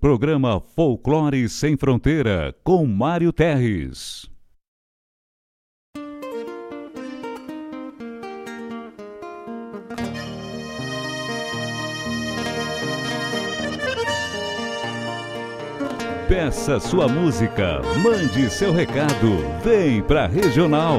Programa Folclore Sem Fronteira com Mário Terres. Peça sua música, mande seu recado, vem pra Regional.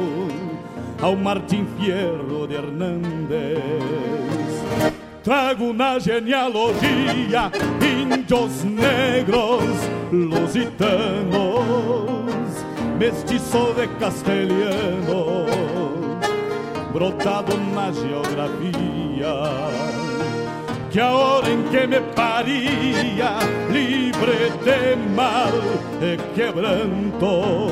ao Martim Fierro de Hernández Trago na genealogia índios negros, lusitanos, mestiço de castelhano, brotado na geografia. Que a hora em que me paria, livre de mal e quebranto,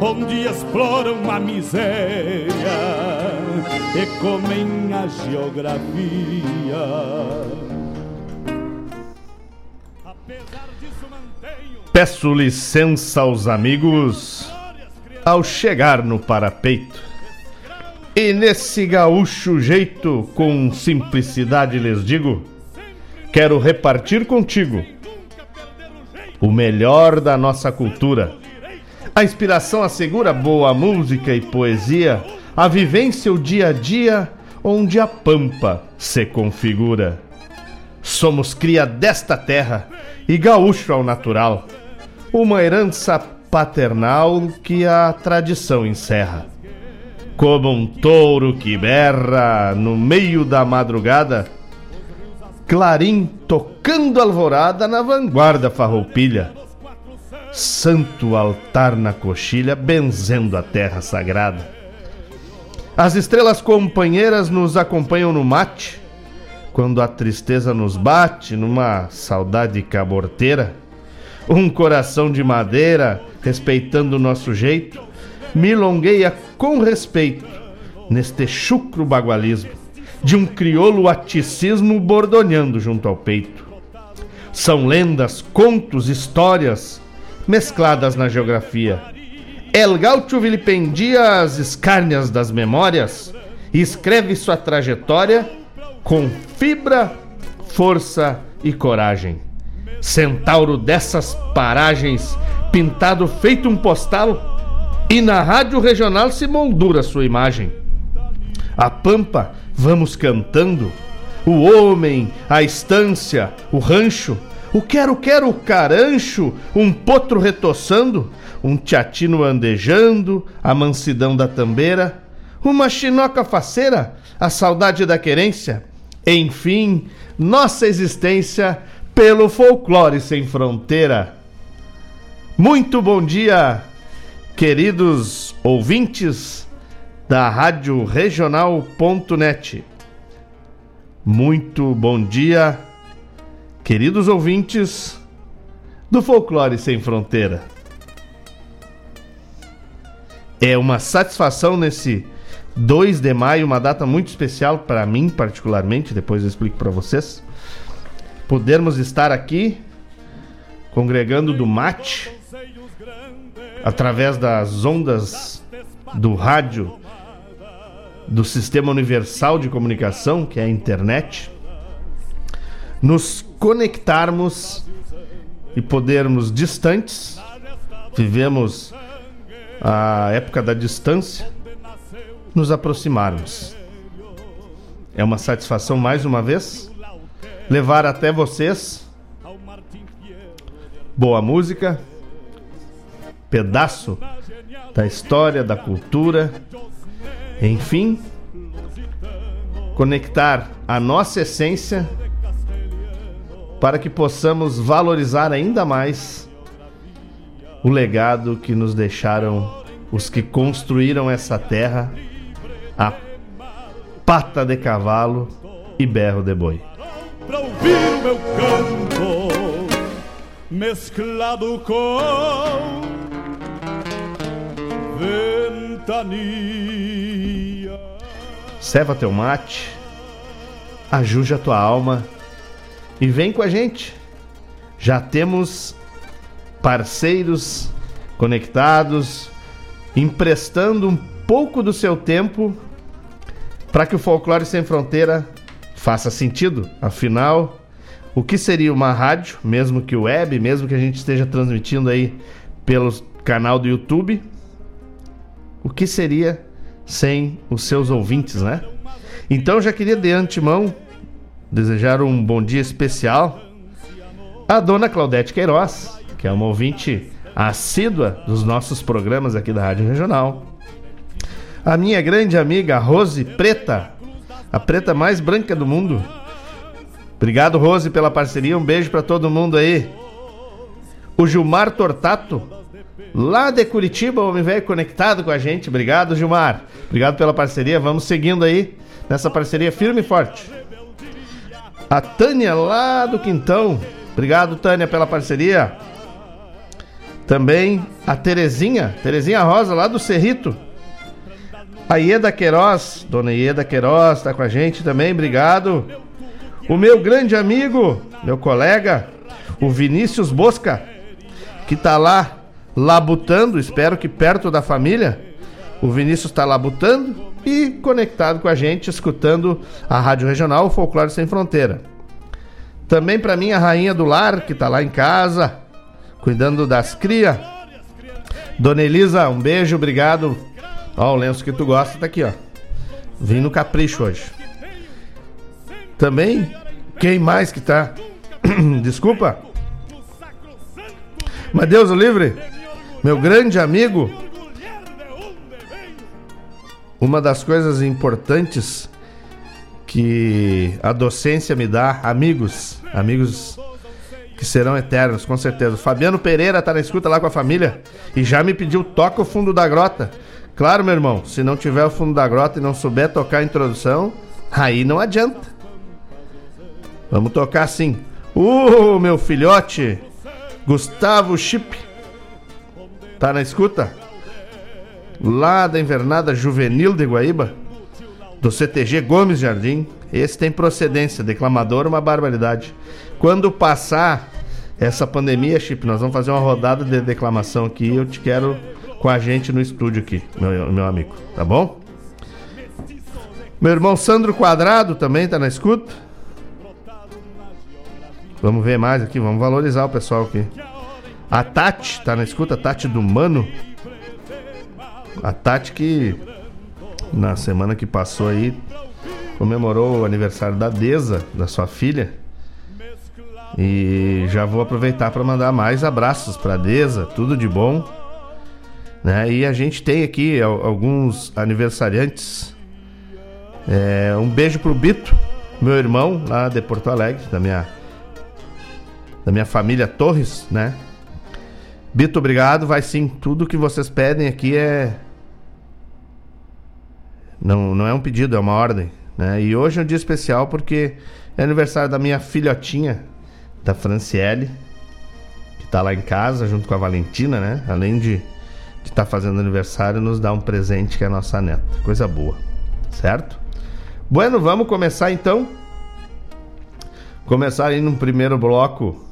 onde exploram a miséria e comem a geografia. Peço licença aos amigos ao chegar no parapeito. E nesse gaúcho jeito, com simplicidade lhes digo, quero repartir contigo o melhor da nossa cultura a inspiração assegura boa música e poesia, a vivência o dia a dia, onde a pampa se configura. Somos cria desta terra e gaúcho ao natural, uma herança paternal que a tradição encerra. Como um touro que berra no meio da madrugada, clarim tocando alvorada na vanguarda farroupilha santo altar na coxilha, benzendo a terra sagrada. As estrelas companheiras nos acompanham no mate, quando a tristeza nos bate numa saudade caborteira. Um coração de madeira, respeitando o nosso jeito, milongueia com respeito neste chucro bagualismo de um crioulo aticismo bordoneando junto ao peito. São lendas, contos, histórias mescladas na geografia. El Gaucho vilipendia as escárnias das memórias e escreve sua trajetória com fibra, força e coragem. Centauro dessas paragens, pintado feito um postal, E na rádio regional se moldura sua imagem. A pampa, vamos cantando. O homem, a estância, o rancho, o quero-quero carancho, um potro retoçando, um teatino andejando, a mansidão da tambeira, uma chinoca faceira, a saudade da querência, enfim, nossa existência pelo folclore sem fronteira. Muito bom dia, queridos ouvintes da Rádio Regional.net. Muito bom dia, queridos ouvintes do Folclore Sem Fronteira. É uma satisfação nesse 2 de maio, uma data muito especial para mim, particularmente, depois eu explico para vocês. Podermos estar aqui congregando do mate através das ondas do rádio do Sistema Universal de Comunicação, que é a internet, nos conectarmos e podermos distantes, vivemos a época da distância, nos aproximarmos. É uma satisfação mais uma vez levar até vocês boa música, pedaço da história, da cultura, enfim, conectar a nossa essência para que possamos valorizar ainda mais o legado que nos deixaram os que construíram essa terra a pata de cavalo e berro de boi. Pra ouvir o meu canto mesclado com ventania. Ceva teu mate, ajuja tua alma e vem com a gente. Já temos parceiros conectados, emprestando um pouco do seu tempo para que o Folclore Sem Fronteira faça sentido. Afinal, o que seria uma rádio, mesmo que web, mesmo que a gente esteja transmitindo aí pelo canal do YouTube, o que seria sem os seus ouvintes, né? Então já queria de antemão desejar um bom dia especial à dona Claudete Queiroz, que é uma ouvinte assídua dos nossos programas aqui da Rádio Regional. A minha grande amiga Rose Preta, a preta mais branca do mundo. Obrigado, Rose, pela parceria. Um beijo para todo mundo aí. O Gilmar Tortato, lá de Curitiba, homem velho conectado com a gente. Obrigado, Gilmar. Obrigado pela parceria. Vamos seguindo aí nessa parceria firme e forte. A Tânia lá do Quintão. Obrigado, Tânia, pela parceria. Também a Terezinha, Terezinha Rosa, lá do Cerrito. A Ieda Queiroz, dona Ieda Queiroz, está com a gente também, obrigado. O meu grande amigo, meu colega, o Vinícius Bosca, que está lá labutando, espero que perto da família. O Vinícius está labutando e conectado com a gente, escutando a Rádio Regional Folclore Sem Fronteira. Também para mim a rainha do lar, que está lá em casa, cuidando das crias. Dona Elisa, um beijo, obrigado Ó, o lenço que tu gosta tá aqui, ó. Vim no capricho hoje. Também, quem mais que tá? Desculpa. Mas Deus o livre, meu grande amigo. Uma das coisas importantes que a docência me dá, amigos, amigos que serão eternos, com certeza. Fabiano Pereira tá na escuta lá com a família e já me pediu toca o fundo da grota. Claro, meu irmão, se não tiver o fundo da grota e não souber tocar a introdução, aí não adianta. Vamos tocar assim. Uh, meu filhote, Gustavo Chip, tá na escuta? Lá da invernada juvenil de Guaíba, do CTG Gomes Jardim. Esse tem procedência, declamador, uma barbaridade. Quando passar essa pandemia, Chip, nós vamos fazer uma rodada de declamação aqui. Eu te quero com a gente no estúdio aqui, meu, meu amigo, tá bom? Meu irmão Sandro Quadrado também tá na escuta. Vamos ver mais aqui, vamos valorizar o pessoal aqui. A Tati tá na escuta, a Tati do Mano. A Tati que na semana que passou aí comemorou o aniversário da Deza, da sua filha. E já vou aproveitar para mandar mais abraços para Deza, tudo de bom. Né? E a gente tem aqui alguns aniversariantes. É, um beijo pro Bito, meu irmão lá de Porto Alegre, da minha da minha família Torres, né? Bito, obrigado. Vai sim, tudo que vocês pedem aqui é não, não é um pedido, é uma ordem, né? E hoje é um dia especial porque é aniversário da minha filhotinha, da Franciele, que tá lá em casa junto com a Valentina, né? Além de estar tá fazendo aniversário, nos dá um presente que é a nossa neta. Coisa boa, certo? Bueno, vamos começar então. Começar aí no primeiro bloco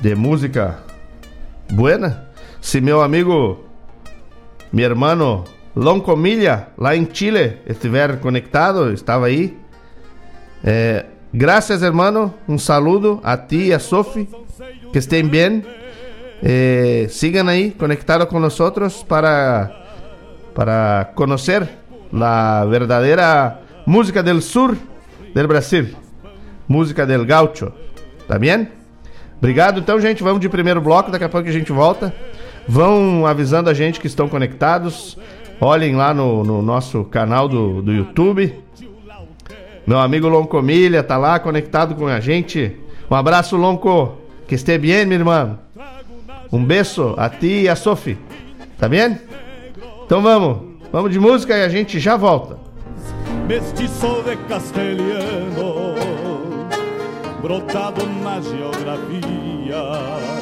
de música buena. Se meu amigo, meu irmão Loncomilha, lá em Chile, estiver conectado, estava aí. Eh, gracias, hermano. Un saludo a ti y a Sofi. Que estén bien. Eh, sigan ahí conectados con nosotros para, para conocer la verdadera música del sur del Brasil. Música del gaucho. Tá bem? Obrigado. Então, gente, vamos de primeiro bloco. Daqui a pouco a gente volta. Vão avisando a gente que estão conectados. Olhem lá no, no nosso canal do, do YouTube. Meu amigo Loncomilha tá lá conectado com a gente. Um abraço, Lonco. Que esteja bem, minha irmã. Um beijo a ti e a Sophie. Tá bem? Então vamos. Vamos de música e a gente já volta. Mestiço de castelhano, brotado na geografia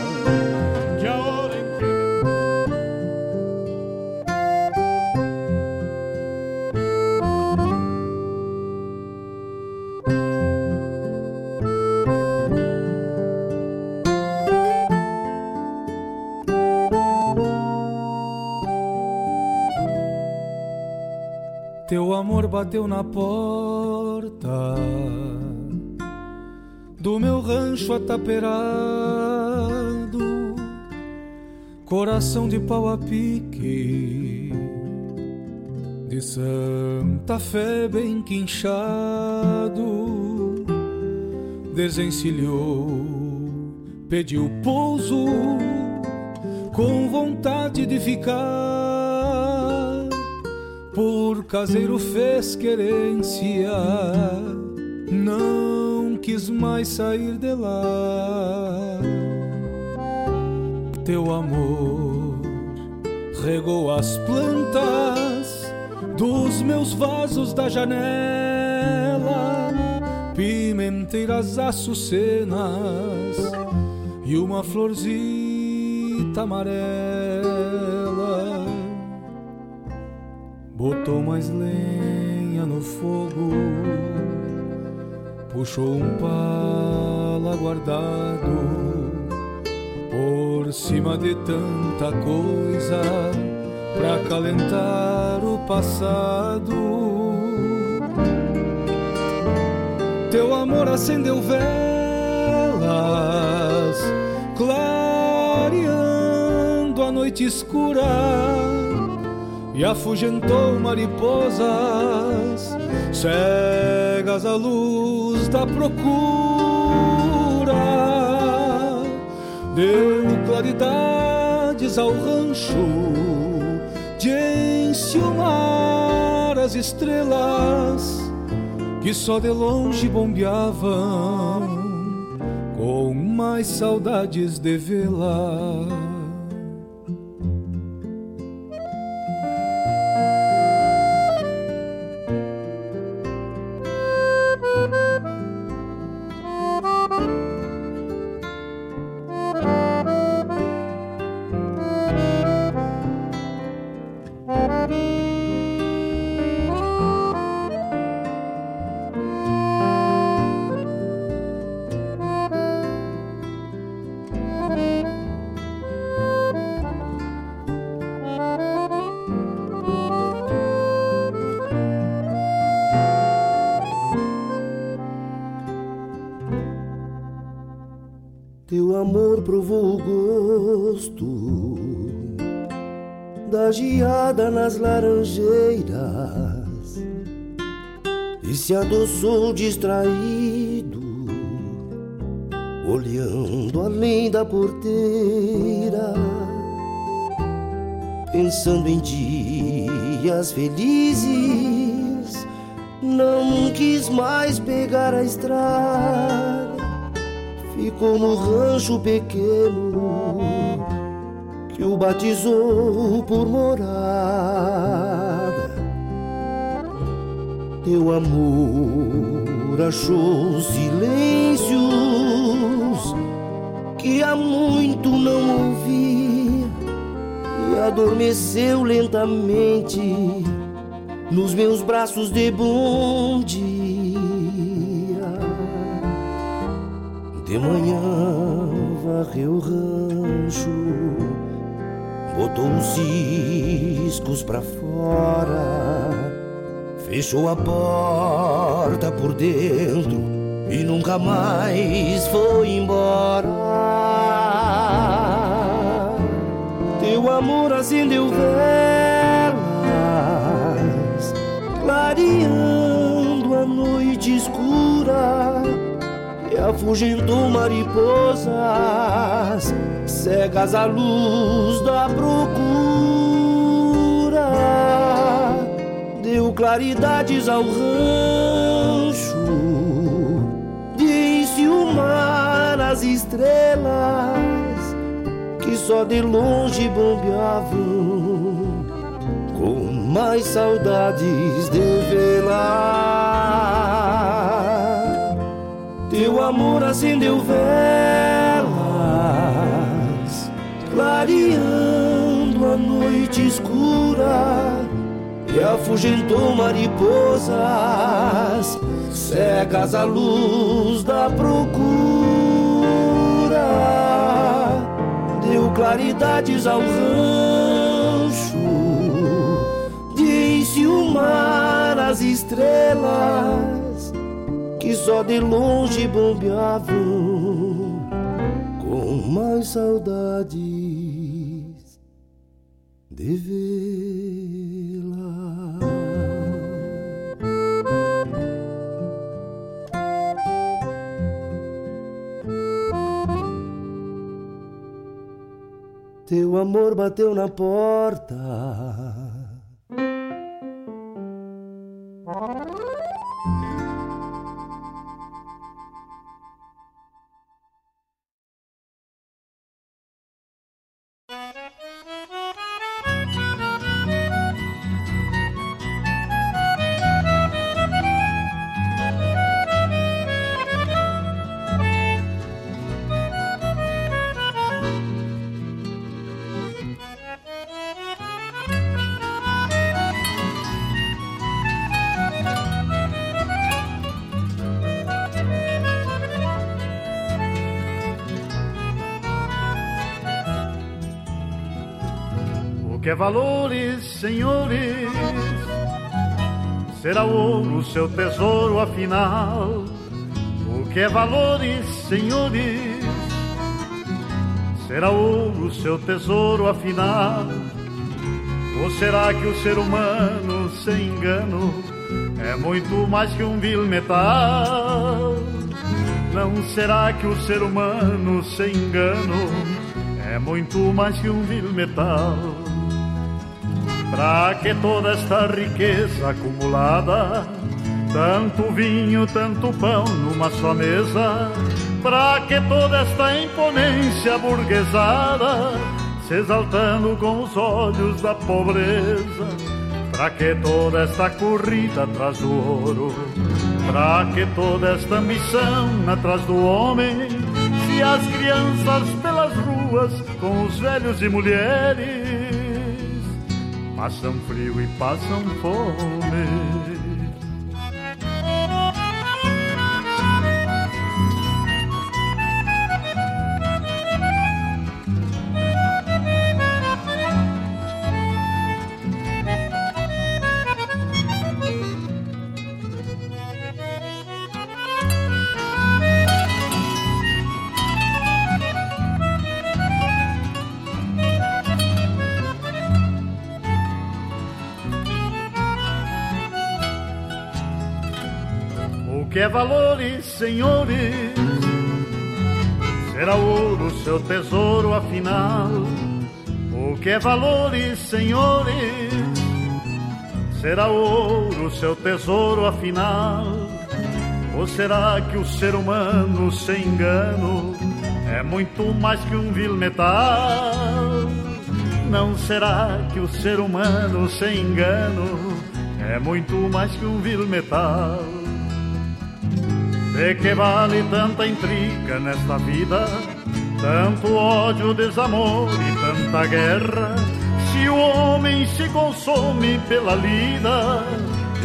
bateu na porta. Do meu rancho ataperado, coração de pau a pique, de Santa Fé bem quinchado, desencilhou, pediu pouso, com vontade de ficar por caseiro fez querência, não quis mais sair de lá. Teu amor regou as plantas dos meus vasos da janela, pimenteiras açucenas e uma florzita amarela botou mais lenha no fogo, puxou um pala guardado por cima de tanta coisa pra calentar o passado. Teu amor acendeu velas, clareando a noite escura e afugentou mariposas cegas à luz da procura. Deu claridades ao rancho de enciumar as estrelas que só de longe bombeavam com mais saudades de vê-la. Nas laranjeiras e se adoçou distraído, olhando além da porteira, pensando em dias felizes. Não quis mais pegar a estrada, ficou no rancho pequeno que o batizou por morada. Teu amor achou silêncios que há muito não ouvia e adormeceu lentamente nos meus braços de bom dia. De manhã varreu o rancho, botou os ciscos pra fora Fechou a porta por dentro e nunca mais foi embora. Teu amor acendeu velas, clareando a noite escura e afugentou mariposas cegas à luz da procura deu claridades ao rancho, disse o mar às estrelas que só de longe bombeavam, com mais saudades de vê-la. Teu amor acendeu velas, clareando a noite escura e afugentou mariposas cegas à luz da procura. Deu claridades ao rancho, disse o mar às estrelas que só de longe bombeavam com mais saudades de vê-la. Teu amor bateu na porta. Valores, senhores, será ouro seu tesouro afinal. O que é valores, senhores, será ouro seu tesouro afinal. Ou será que o ser humano, sem engano, é muito mais que um vil metal? Não será que o ser humano, sem engano, é muito mais que um vil metal? Pra que toda esta riqueza acumulada? Tanto vinho, tanto pão numa só mesa? Pra que toda esta imponência burguesada? Se exaltando com os olhos da pobreza? Pra que toda esta corrida atrás do ouro? Pra que toda esta ambição atrás do homem? Se as crianças pelas ruas com os velhos e mulheres passam frio e passam fome. É valores, senhores? Será ouro seu tesouro afinal? O que é valores, senhores? Será ouro seu tesouro afinal? Ou será que o ser humano sem engano é muito mais que um vil metal? Não será que o ser humano sem engano é muito mais que um vil metal? De que vale tanta intriga nesta vida? Tanto ódio, desamor e tanta guerra. Se o homem se consome pela lida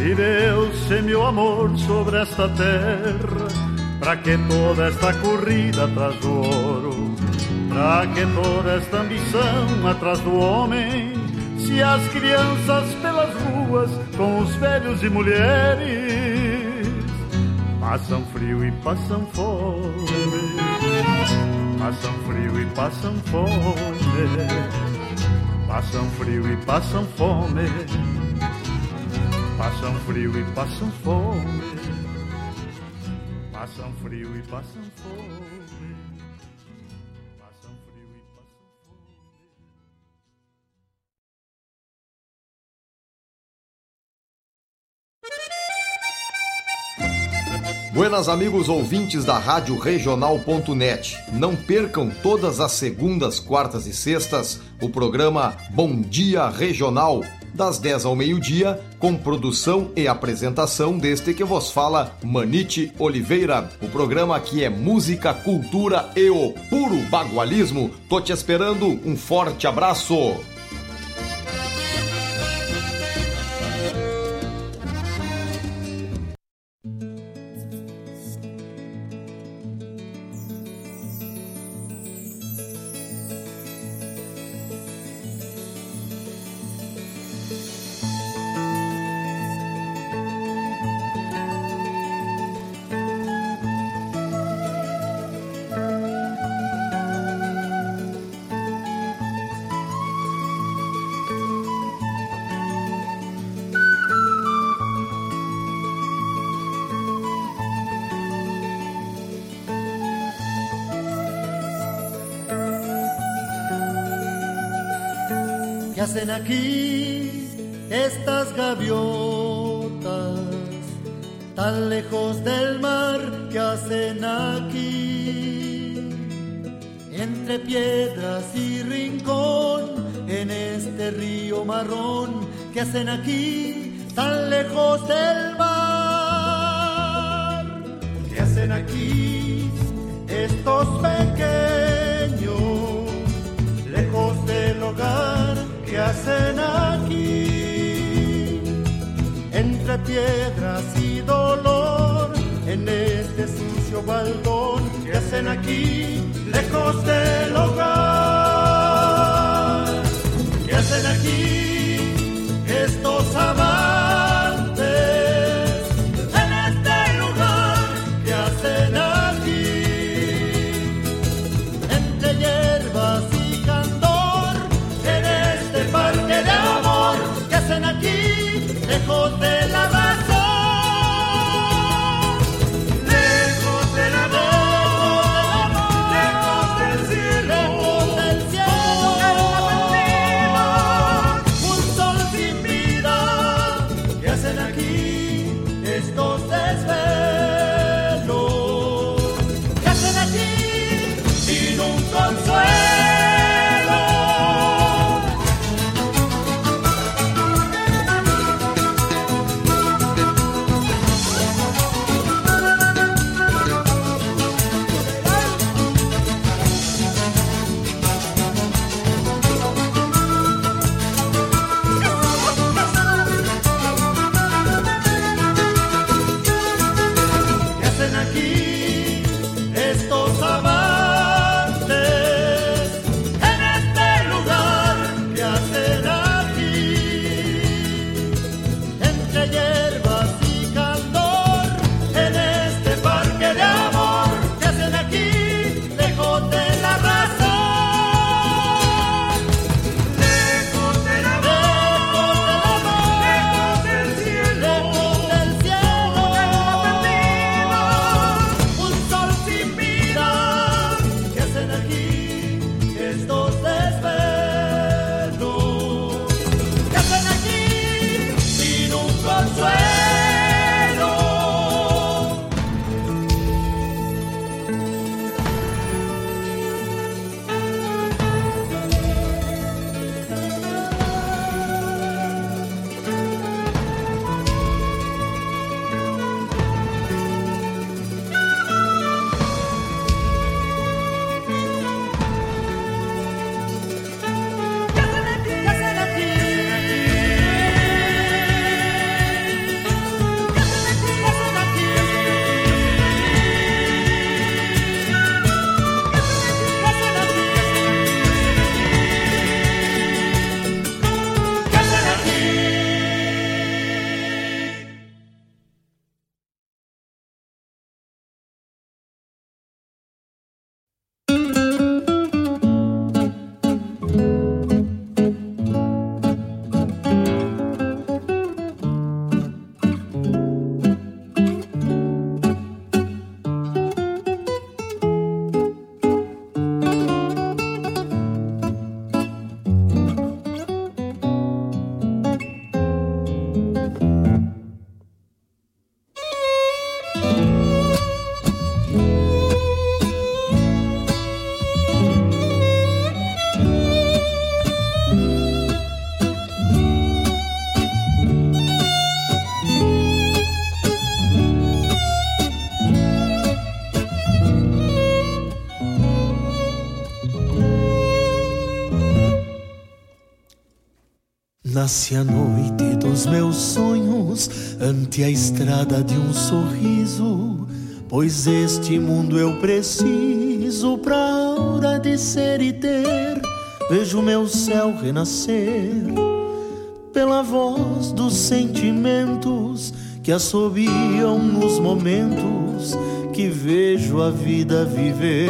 e Deus semeou amor sobre esta terra, para que toda esta corrida atrás do ouro? Pra que toda esta ambição atrás do homem? Se as crianças pelas ruas com os velhos e mulheres passam frio e passam fome, passam frio e passam fome, passam frio e passam fome, passam frio e passam fome, passam frio e passam fome. Buenas amigos ouvintes da Rádio Regional.net. Não percam todas as segundas, quartas e sextas o programa Bom Dia Regional, das 10 ao meio-dia, com produção e apresentação deste que vos fala, Manite Oliveira. O programa aqui é música, cultura e o puro bagualismo. Tô te esperando, um forte abraço! Aquí estas gaviotas tan lejos del mar que hacen aquí. Entre piedras y rincón en este río marrón que hacen aquí tan lejos del baldón, ¿qué hacen aquí? Lejos del hogar. ¿Qué hacen aquí? Nasce a noite dos meus sonhos ante a estrada de um sorriso, pois este mundo eu preciso pra hora de ser e ter. Vejo meu céu renascer pela voz dos sentimentos que assobiam nos momentos que vejo a vida viver.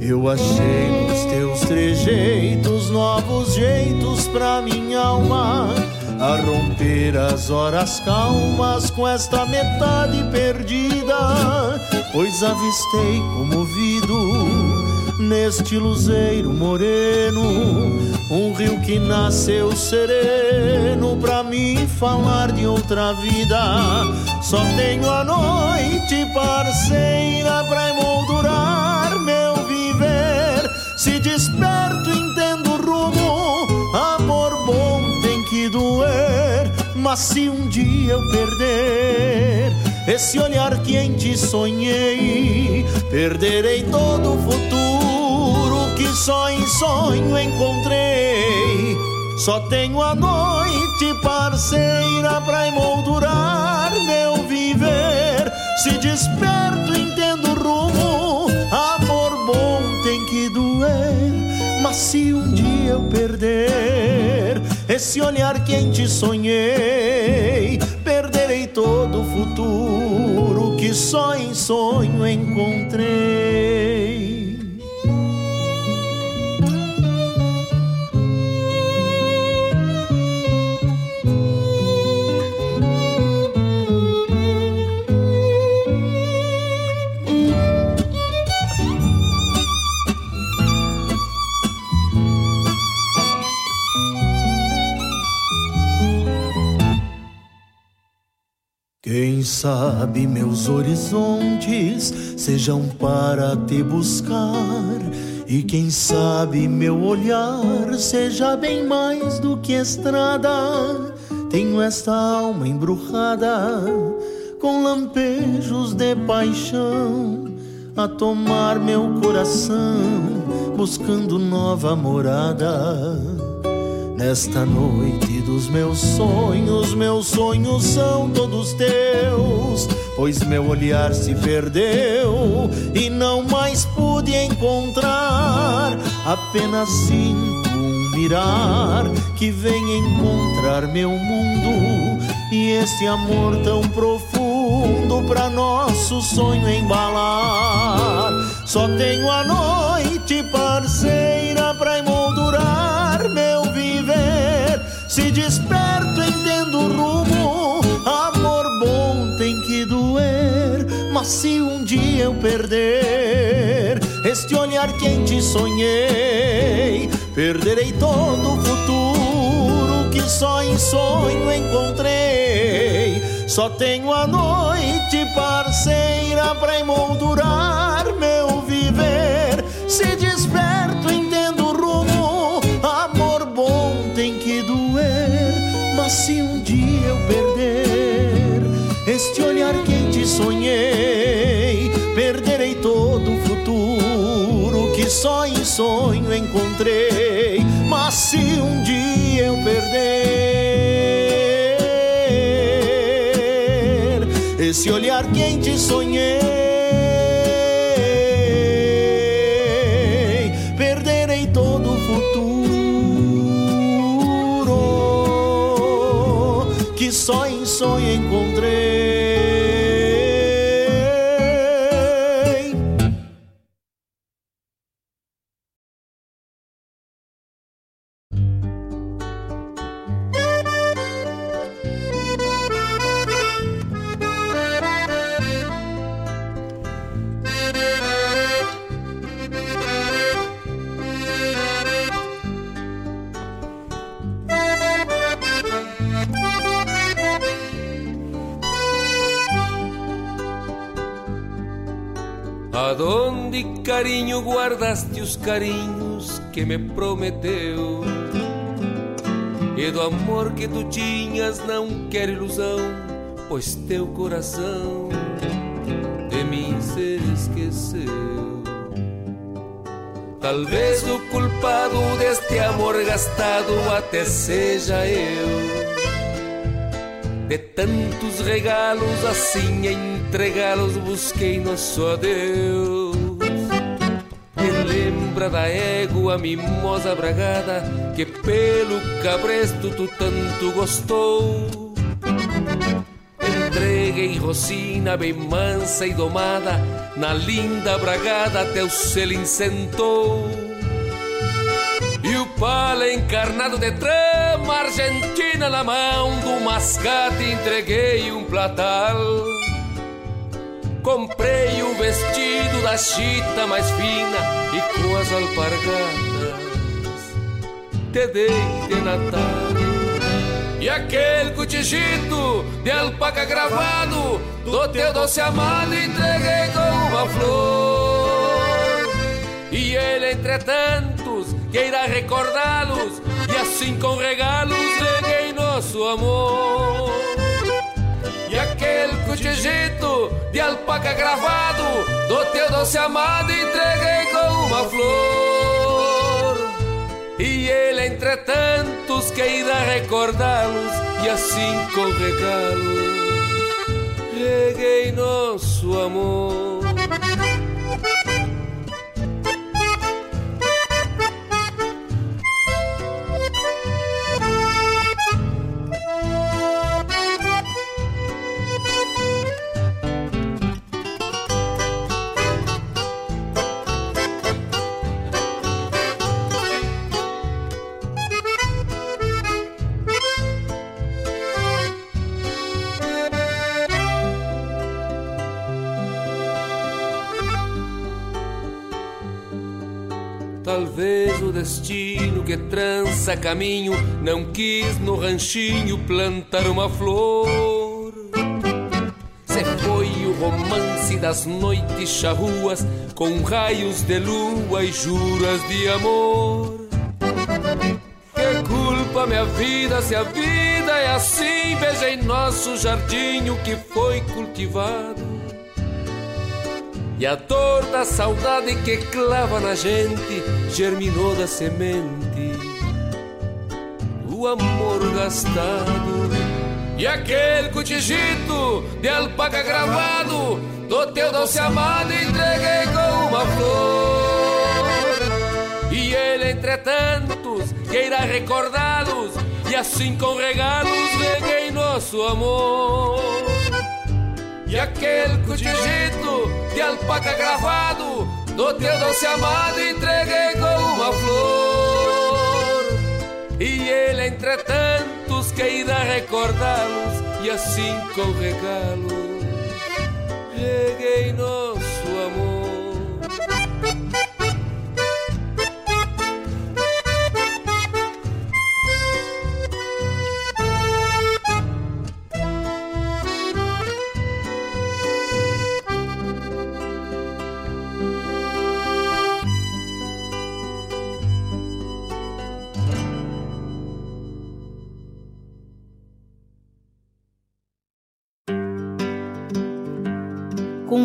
Eu achei nos teus trejeitos novos jeitos pra minha alma a romper as horas calmas com esta metade perdida, pois avistei comovido neste luzeiro moreno um rio que nasceu sereno pra mim falar de outra vida. Só tenho a noite parceira pra emoldurar meu viver. Se desperto, doer. Mas se um dia eu perder esse olhar que em ti sonhei, perderei todo o futuro que só em sonho encontrei. Só tenho a noite parceira pra emoldurar meu viver. Se desperto, entendo o rumo. Amor bom tem que doer. Mas se um dia eu perder esse olhar que em sonhei, perderei todo o futuro que só em sonho encontrei. Sabe meus horizontes sejam para te buscar, e quem sabe meu olhar seja bem mais do que estrada. Tenho esta alma embrujada com lampejos de paixão a tomar meu coração, buscando nova morada. Nesta noite dos meus sonhos, meus sonhos são todos teus, pois meu olhar se perdeu e não mais pude encontrar. Apenas sinto um mirar que vem encontrar meu mundo e esse amor tão profundo pra nosso sonho embalar. Só tenho a noite parceira Se desperto, entendo o rumo. Amor bom tem que doer. Mas se um dia eu perder este olhar que em ti sonhei, perderei todo o futuro que só em sonho encontrei. Só tenho a noite parceira pra emoldurar meu viver. Se se um dia eu perder este olhar que em ti sonhei, perderei todo o futuro que só em sonho encontrei. Mas se um dia eu perder esse olhar que em ti sonhei, carinho, guardaste os carinhos que me prometeu? E do amor que tu tinhas não quero ilusão, pois teu coração de mim se esqueceu. Talvez o culpado deste amor gastado até seja eu. De tantos regalos assim entregá-los busquei nosso adeus. Da égua mimosa bragada que pelo cabresto tu tanto gostou. Entreguei Rosina bem mansa e domada, na linda bragada teu selo sentou. E o pala encarnado de trama argentina na mão do mascate entreguei um platal. Comprei o vestido da chita mais fina e com as alpargatas te dei de Natal. E aquele cotijito de alpaca gravado do teu doce amado entreguei com uma flor. E ele, entre tantos, queira recordá-los e assim com regalos neguei nosso amor. E aquele cotijito de alpaca gravado do teu doce amado entreguei com uma flor. E ele, entre tantos, que irá recordá-los e assim com regalos reguei nosso amor. Destino que trança caminho não quis no ranchinho plantar uma flor. Se foi o romance das noites charruas com raios de lua e juras de amor. Que culpa minha vida se a vida é assim? Veja em nosso jardim o que foi cultivado. E a dor da saudade que clava na gente germinou da semente o amor gastado. E aquele cotijito de alpaca gravado do teu doce amado entreguei com uma flor. E ele, entre tantos, queira recordá-los e assim com regalos reguei nosso amor. E aquele cotijito de alpaca gravado do teu doce amado entreguei com uma flor. E ele, entre tantos, que irá recordá-los e assim com regalos reguei nosso amor.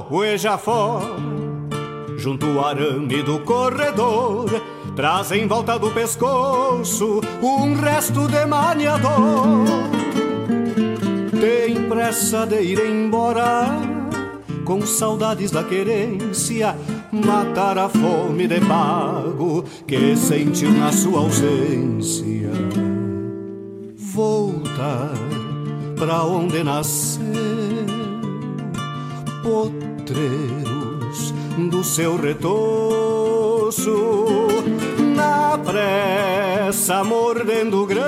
Hueja fora, junto ao arame do corredor, traz em volta do pescoço um resto de maniador. Tem pressa de ir embora, com saudades da querência, matar a fome de pago que sentiu na sua ausência. Voltar pra onde nasceu, potreiros do seu retoço, na pressa mordendo grama,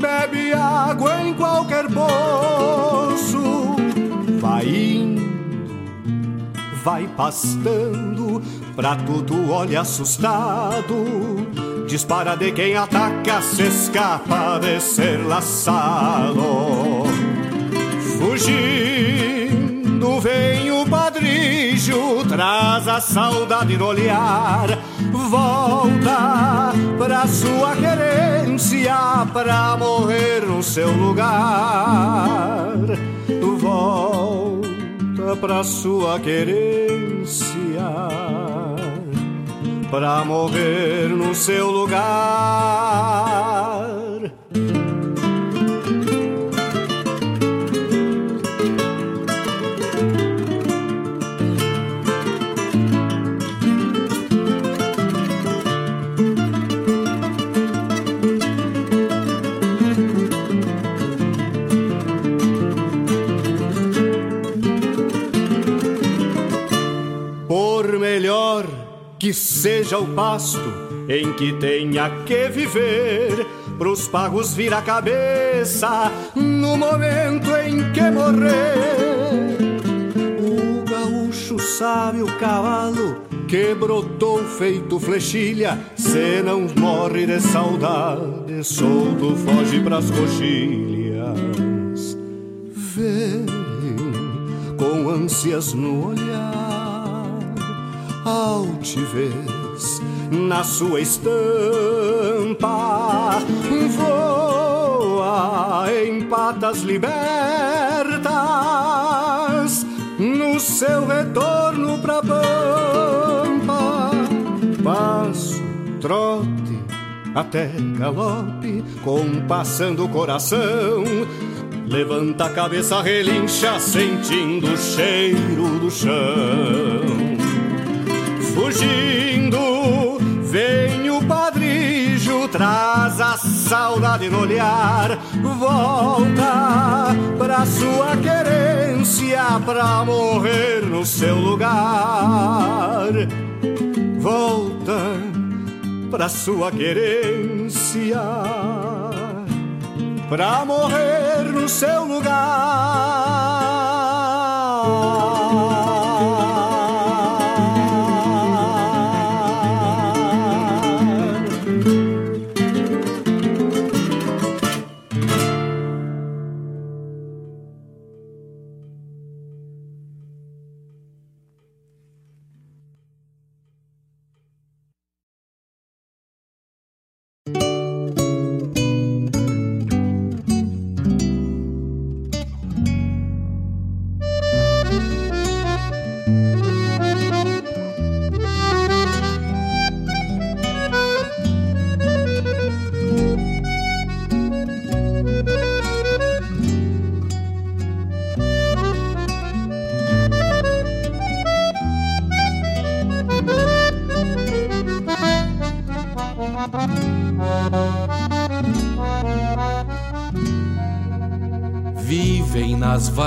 bebe água em qualquer poço, vai indo, vai pastando, pra tudo olha assustado. Dispara de quem ataca, se escapa de ser laçado. Fugindo vem o padrijo, traz a saudade no olhar. Volta pra sua querência, pra morrer no seu lugar. Volta pra sua querência, pra morrer no seu lugar. Seja o pasto em que tenha que viver, pros pagos vir a cabeça no momento em que morrer. O gaúcho sabe o cavalo que brotou feito flechilha, se não morre de saudade, solto foge pras coxilhas. Vem com ânsias no olhar, altivez na sua estampa, voa em patas libertas no seu retorno pra pampa. Passo, trote, até galope, compassando o coração. Levanta a cabeça, relincha, sentindo o cheiro do chão. Traz a saudade no olhar. Volta pra sua querência, pra morrer no seu lugar. Volta pra sua querência pra morrer no seu lugar.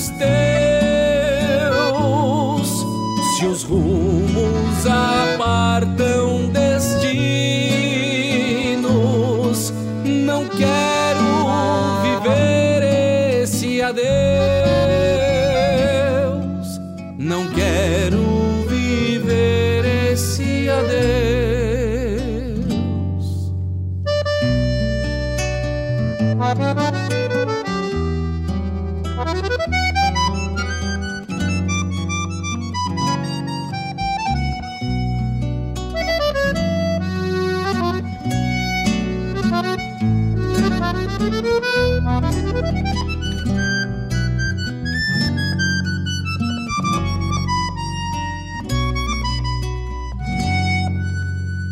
pedem os teus. Se os rumos apartam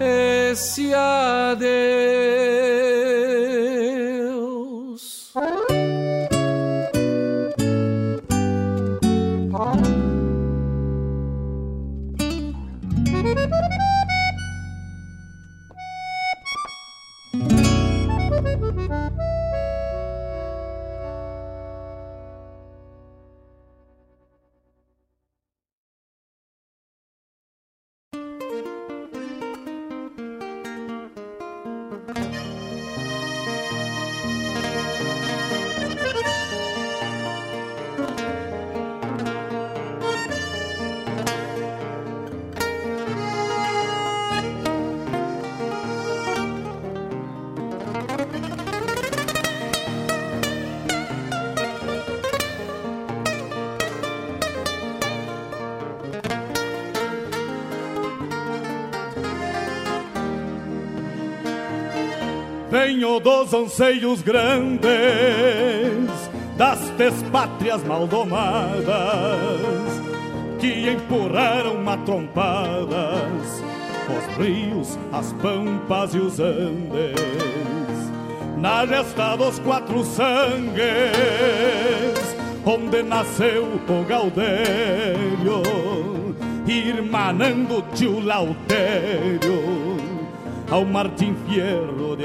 Esse adeus. Anseios grandes das pátrias maldomadas que empurraram matrompadas os rios, as pampas e os andes. Na gesta dos quatro sangues onde nasceu o Gaudério irmanando tio Lautério ao Martim Fierro de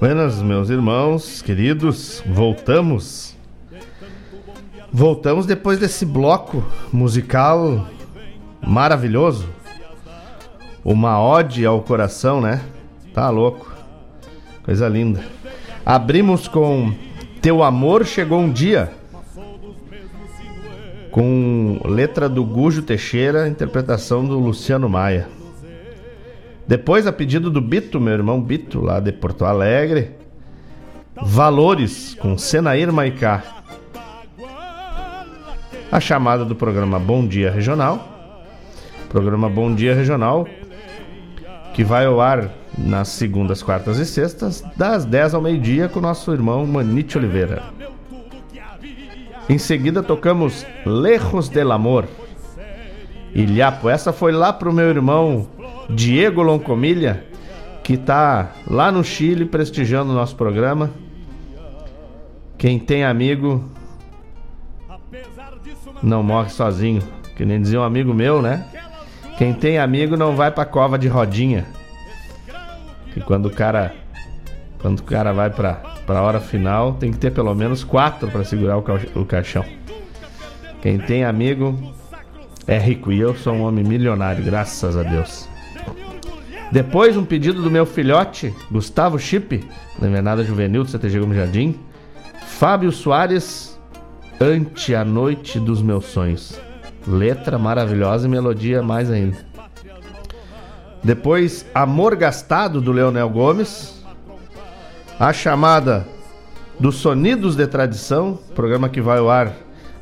Buenas, meus irmãos, queridos, voltamos. Voltamos depois desse bloco musical maravilhoso. Uma ode ao coração, né? Tá louco. Coisa linda. Abrimos com Teu Amor Chegou um Dia. Com letra do Gujo Teixeira, interpretação do Luciano Maia. Depois, a pedido do Bito, meu irmão Bito, lá de Porto Alegre, Valores, com Senair Maicá. A chamada do programa Bom Dia Regional. Programa Bom Dia Regional, que vai ao ar nas segundas, quartas e sextas, das 10 ao meio-dia, com nosso irmão Manite Oliveira. Em seguida, tocamos Lejos del Amor. Ilhapo, essa foi lá pro meu irmão Diego Loncomilha, que tá lá no Chile prestigiando o nosso programa. Quem tem amigo não morre sozinho, que nem dizia um amigo meu, né? Quem tem amigo não vai pra cova de rodinha. Que quando o cara quando o cara vai pra, pra hora final, tem que ter pelo menos quatro para segurar o, o caixão. Quem tem amigo é rico e eu sou um homem milionário, graças a Deus. Depois, um pedido do meu filhote, Gustavo Chip, da Invernada Juvenil do CTG Gomes Jardim. Fábio Soares, Ante a Noite dos Meus Sonhos. Letra maravilhosa e melodia mais ainda. Depois, Amor Gastado, do Leonel Gomes. A chamada dos Sonidos de Tradição, programa que vai ao ar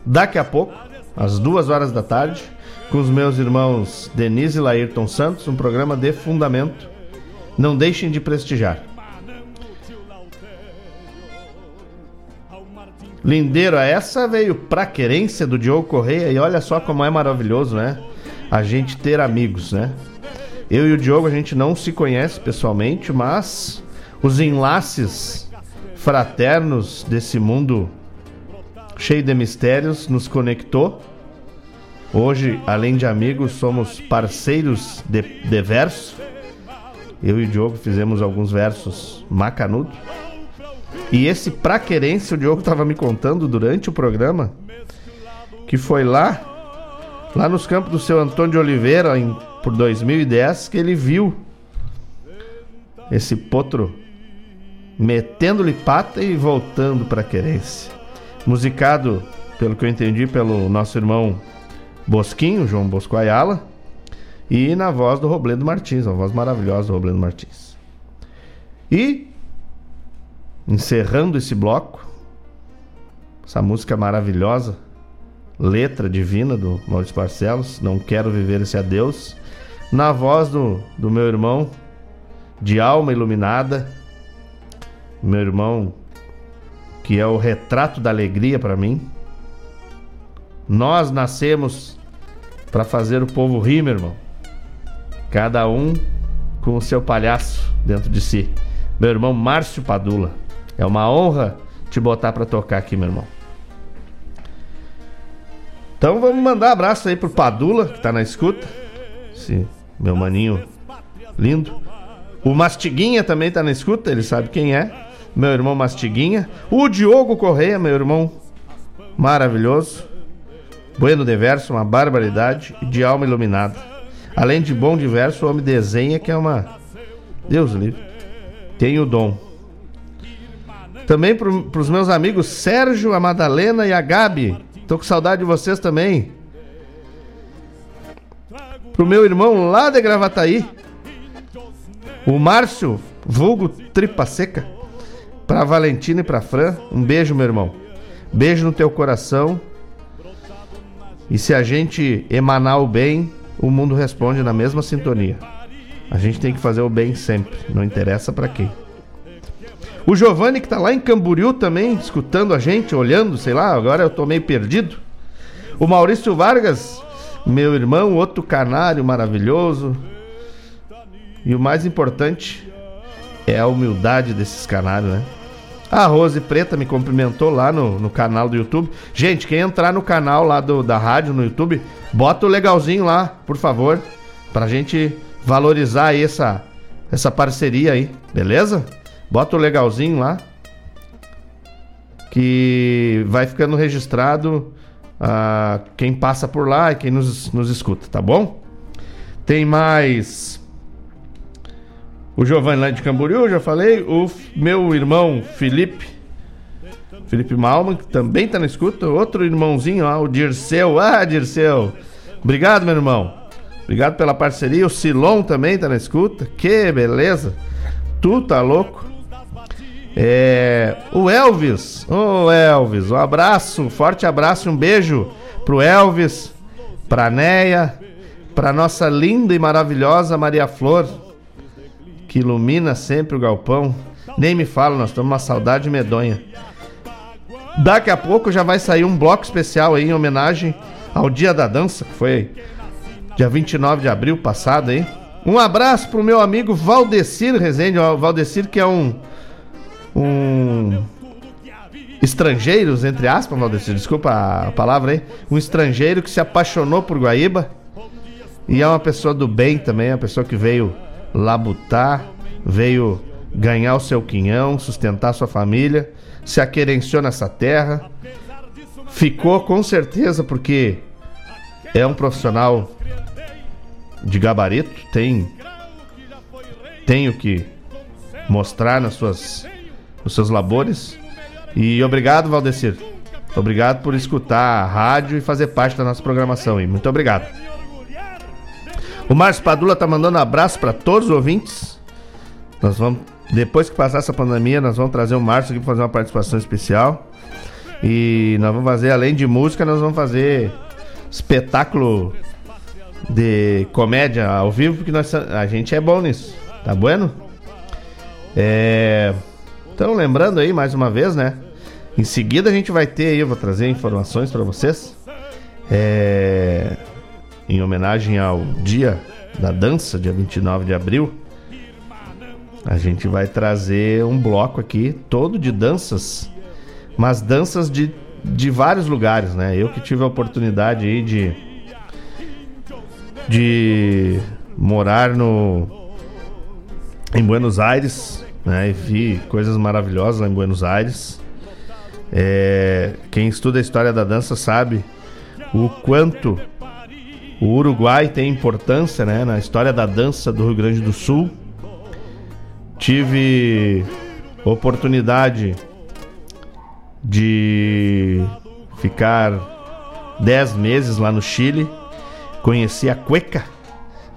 daqui a pouco, às duas horas da tarde com os meus irmãos Denise e Laírton Santos, um programa de fundamento. Não deixem de prestigiar. Lindeiro, essa veio pra querência do Diogo Correia e olha só como é maravilhoso, né? A gente ter amigos, né? Eu e o Diogo a gente não se conhece pessoalmente, mas os enlaces fraternos desse mundo cheio de mistérios nos conectou Hoje, além de amigos, somos parceiros de, de verso. Eu e o Diogo fizemos alguns versos macanudo. E esse pra querência, o Diogo estava me contando durante o programa que foi lá, lá nos campos do seu Antônio de Oliveira, em, por 2010, que ele viu esse potro metendo-lhe pata e voltando pra querência. Musicado, pelo que eu entendi, pelo nosso irmão Bosquinho, João Bosco Ayala, e na voz do Robledo Martins, a voz maravilhosa do Robledo Martins. E, encerrando esse bloco, essa música maravilhosa, letra divina do Maurício Barcelos, Não Quero Viver Esse Adeus, na voz do, do meu irmão, de alma iluminada, meu irmão que é o retrato da alegria para mim. Nós nascemos para fazer o povo rir, meu irmão. Cada um com o seu palhaço dentro de si. Meu irmão Márcio Padula. É uma honra te botar para tocar aqui, meu irmão. Então vamos mandar um abraço aí pro Padula, que tá na escuta. Esse meu maninho lindo. O Mastiguinha também tá na escuta, ele sabe quem é. Meu irmão Mastiguinha. O Diogo Correia, meu irmão maravilhoso. Bueno de verso, uma barbaridade, de alma iluminada. Além de bom de verso, o homem desenha que é uma. Deus livre. Tem o dom. Também para os meus amigos Sérgio, a Madalena e a Gabi. Tô com saudade de vocês também. Pro meu irmão lá de Gravataí. O Márcio, vulgo Tripa Seca. Pra Valentina e pra Fran. Um beijo, meu irmão. Beijo no teu coração. E se a gente emanar o bem, o mundo responde na mesma sintonia. A gente tem que fazer o bem sempre, não interessa para quem. O Giovanni que tá lá em Camboriú também, escutando a gente, olhando, sei lá, agora eu tô meio perdido. O Maurício Vargas, meu irmão, outro canário maravilhoso. E o mais importante é a humildade desses canários, né? A Rose Preta me cumprimentou lá no, no canal do YouTube. Gente, quem entrar no canal lá do, da rádio no YouTube, bota o legalzinho lá, por favor, pra gente valorizar aí essa, essa parceria aí, beleza? Bota o legalzinho lá. Que vai ficando registrado ah, quem passa por lá e quem nos, nos escuta, tá bom? Tem mais. O Giovanni lá de Camboriú, já falei. O meu irmão Felipe. Felipe Malman, que também tá na escuta. Outro irmãozinho, ó, o Dirceu. Ah, Dirceu. Obrigado, meu irmão. Obrigado pela parceria. O Silon também tá na escuta. Que beleza. Tu tá louco. É, o Elvis. Ô oh, Elvis, um abraço, um forte abraço, um beijo pro Elvis, pra Neia, pra nossa linda e maravilhosa Maria Flor, que ilumina sempre o galpão. Nem me fala, nós estamos uma saudade medonha. Daqui a pouco já vai sair um bloco especial aí em homenagem ao Dia da Dança, que foi dia 29 de abril passado aí. Um abraço pro meu amigo Valdecir Rezende, o Valdecir que é um um estrangeiros, entre aspas, Valdecir, desculpa a palavra aí, um estrangeiro que se apaixonou por Guaíba e é uma pessoa do bem também, uma pessoa que veio labutar, veio ganhar o seu quinhão, sustentar sua família, se aquerenciou nessa terra, ficou com certeza porque é um profissional de gabarito, tem tem o que mostrar nas suas nos seus labores. E obrigado, Valdecir. Obrigado por escutar a rádio e fazer parte da nossa programação. E muito obrigado. O Márcio Padula tá mandando um abraço para todos os ouvintes. Nós vamos, depois que passar essa pandemia, nós vamos trazer o Márcio aqui para fazer uma participação especial. E nós vamos fazer, além de música, nós vamos fazer espetáculo de comédia ao vivo, porque nós, a gente é bom nisso. Tá bueno? É. Então, lembrando aí mais uma vez, né? Em seguida a gente vai ter aí, eu vou trazer informações para vocês. É, em homenagem ao Dia da Dança, dia 29 de abril. A gente vai trazer um bloco aqui todo de danças, mas danças de, de vários lugares, né? Eu que tive a oportunidade aí de de morar no em Buenos Aires né? E vi coisas maravilhosas lá em Buenos Aires. É, quem estuda a história da dança sabe o quanto o Uruguai tem importância né, na história da dança do Rio Grande do Sul. Tive oportunidade de ficar 10 meses lá no Chile, conheci a cueca,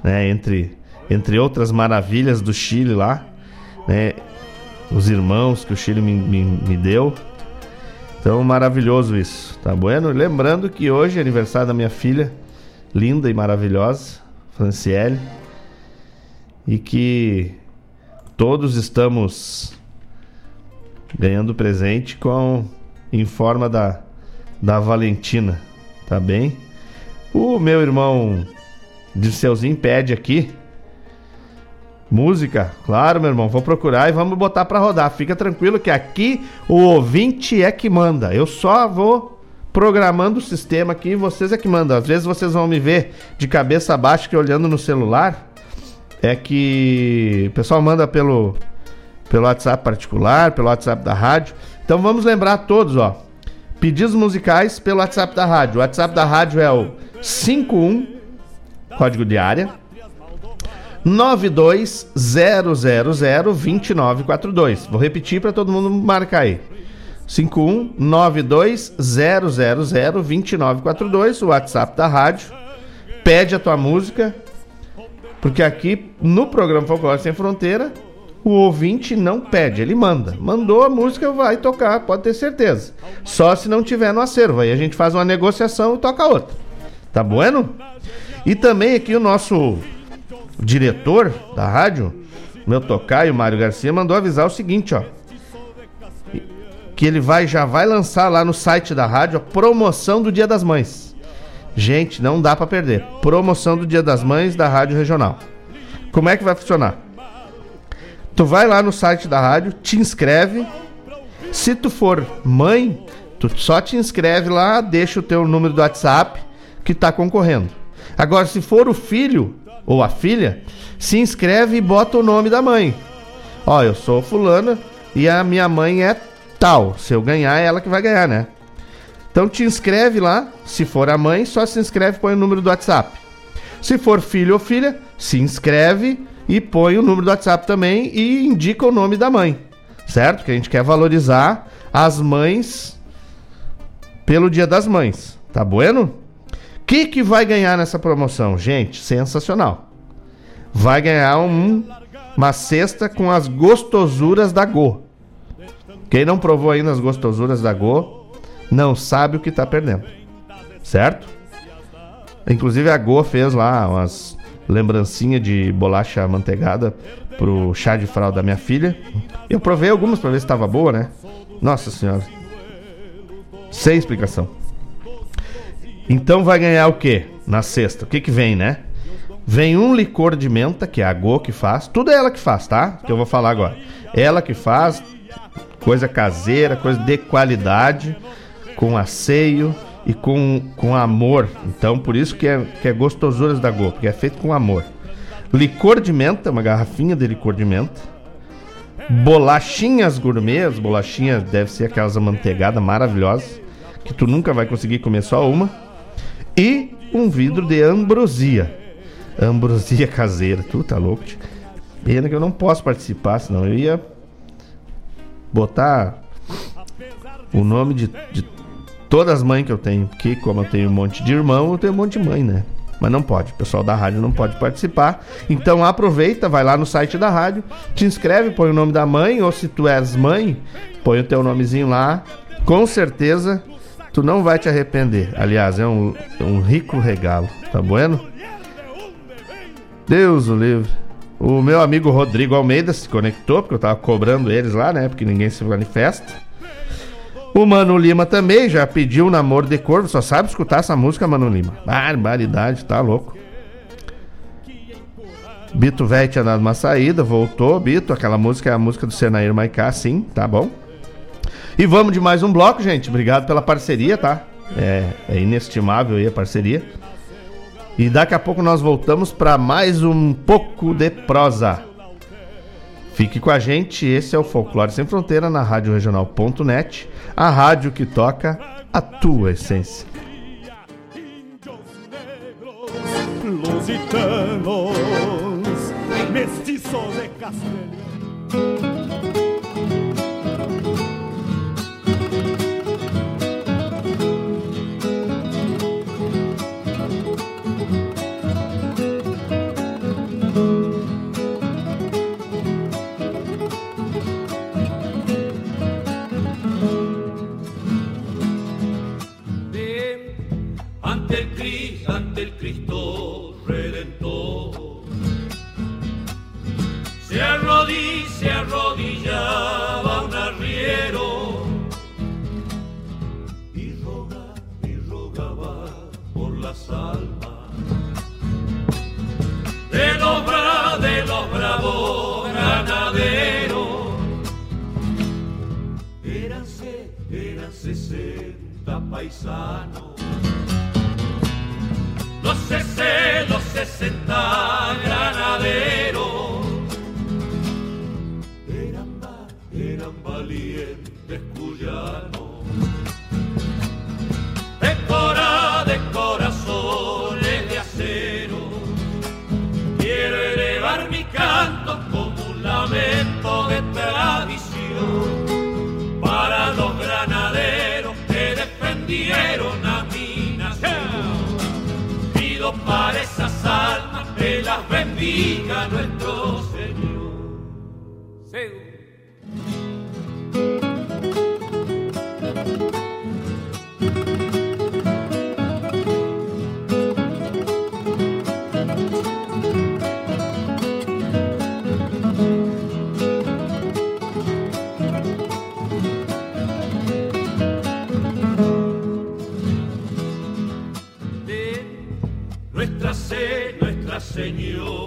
né, entre, entre outras maravilhas do Chile lá né? Os irmãos que o Chile me, me, me deu. Então, maravilhoso isso, tá bueno? Lembrando que hoje é aniversário da minha filha, linda e maravilhosa, Franciele, e que todos estamos ganhando presente com em forma da, da Valentina, tá bem? O meu irmão Dirceuzinho pede aqui Música, claro, meu irmão, vou procurar e vamos botar para rodar. Fica tranquilo que aqui o ouvinte é que manda. Eu só vou programando o sistema aqui, vocês é que mandam. Às vezes vocês vão me ver de cabeça baixa que olhando no celular. É que o pessoal manda pelo pelo WhatsApp particular, pelo WhatsApp da rádio. Então vamos lembrar todos, ó. Pedidos musicais pelo WhatsApp da rádio. O WhatsApp da rádio é o 51 código de área 920002942. Vou repetir para todo mundo marcar aí. 51920002942, o WhatsApp da rádio. Pede a tua música, porque aqui no programa Folclore Sem Fronteira, o ouvinte não pede, ele manda. Mandou a música, vai tocar, pode ter certeza. Só se não tiver no acervo, aí a gente faz uma negociação e toca outra. Tá bueno? E também aqui o nosso diretor da rádio, meu tocaio, Mário Garcia, mandou avisar o seguinte, ó. Que ele vai já vai lançar lá no site da rádio a promoção do Dia das Mães. Gente, não dá para perder. Promoção do Dia das Mães da Rádio Regional. Como é que vai funcionar? Tu vai lá no site da rádio, te inscreve. Se tu for mãe, tu só te inscreve lá, deixa o teu número do WhatsApp que tá concorrendo. Agora, se for o filho, ou a filha, se inscreve e bota o nome da mãe. Ó, eu sou fulana e a minha mãe é tal. Se eu ganhar, é ela que vai ganhar, né? Então te inscreve lá. Se for a mãe, só se inscreve põe o número do WhatsApp. Se for filho ou filha, se inscreve e põe o número do WhatsApp também e indica o nome da mãe. Certo? Que a gente quer valorizar as mães pelo Dia das Mães. Tá bueno? Que, que vai ganhar nessa promoção? Gente, sensacional. Vai ganhar um, uma cesta com as gostosuras da Go. Quem não provou ainda as gostosuras da Go, não sabe o que tá perdendo. Certo? Inclusive a Go fez lá umas lembrancinhas de bolacha manteigada pro chá de fralda da minha filha. Eu provei algumas para ver se estava boa, né? Nossa senhora. Sem explicação. Então vai ganhar o que na sexta? O que que vem, né? Vem um licor de menta, que é a Go que faz. Tudo é ela que faz, tá? Que eu vou falar agora. Ela que faz, coisa caseira, coisa de qualidade, com asseio e com, com amor. Então, por isso que é, que é gostosuras da Go, porque é feito com amor. Licor de menta, uma garrafinha de licor de menta. Bolachinhas gourmet, as bolachinhas deve ser aquelas amanteigadas maravilhosas, que tu nunca vai conseguir comer só uma. E um vidro de ambrosia. Ambrosia caseira, tu tá louco? Pena que eu não posso participar, senão eu ia botar o nome de, de todas as mães que eu tenho. Porque como eu tenho um monte de irmão, eu tenho um monte de mãe, né? Mas não pode, o pessoal da rádio não pode participar. Então aproveita, vai lá no site da rádio, te inscreve, põe o nome da mãe, ou se tu és mãe, põe o teu nomezinho lá. Com certeza tu não vai te arrepender. Aliás, é um, um rico regalo, tá bueno? Deus o livre. O meu amigo Rodrigo Almeida se conectou, porque eu tava cobrando eles lá, né? Porque ninguém se manifesta. O Mano Lima também já pediu namoro de corvo, só sabe escutar essa música, Mano Lima. Barbaridade, tá louco. Bito Velho tinha dado uma saída, voltou, Bito. Aquela música é a música do Senair Maicá, sim, tá bom. E vamos de mais um bloco, gente. Obrigado pela parceria, tá? É, é inestimável aí a parceria. E daqui a pouco nós voltamos para mais um pouco de prosa. Fique com a gente, esse é o Folclore Sem Fronteira na Rádio Regional.net, a rádio que toca a tua essência. lusitanos, mestizos de. bravo granadero. Éranse, eran sesenta paisanos. Los sesenta, los sesenta granaderos. vivifica nuestro Señor. Según. Señor.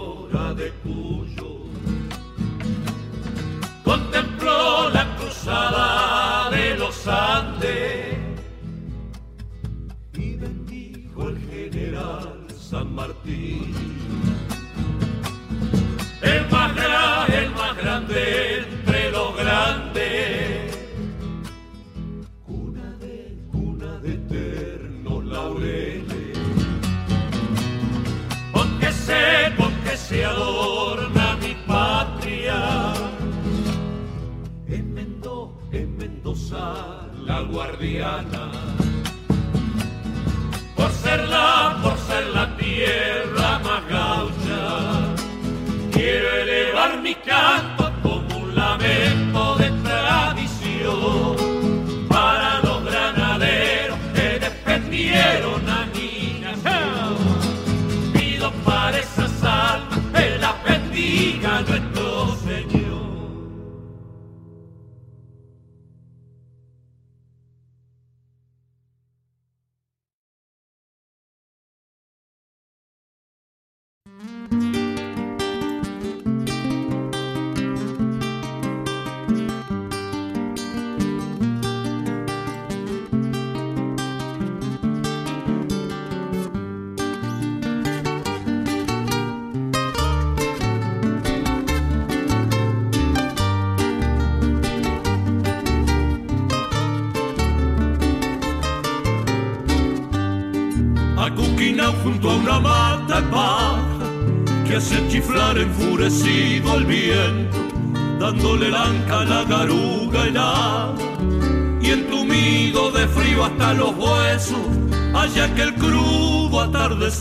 La guardiana. Por serla, por ser la tierra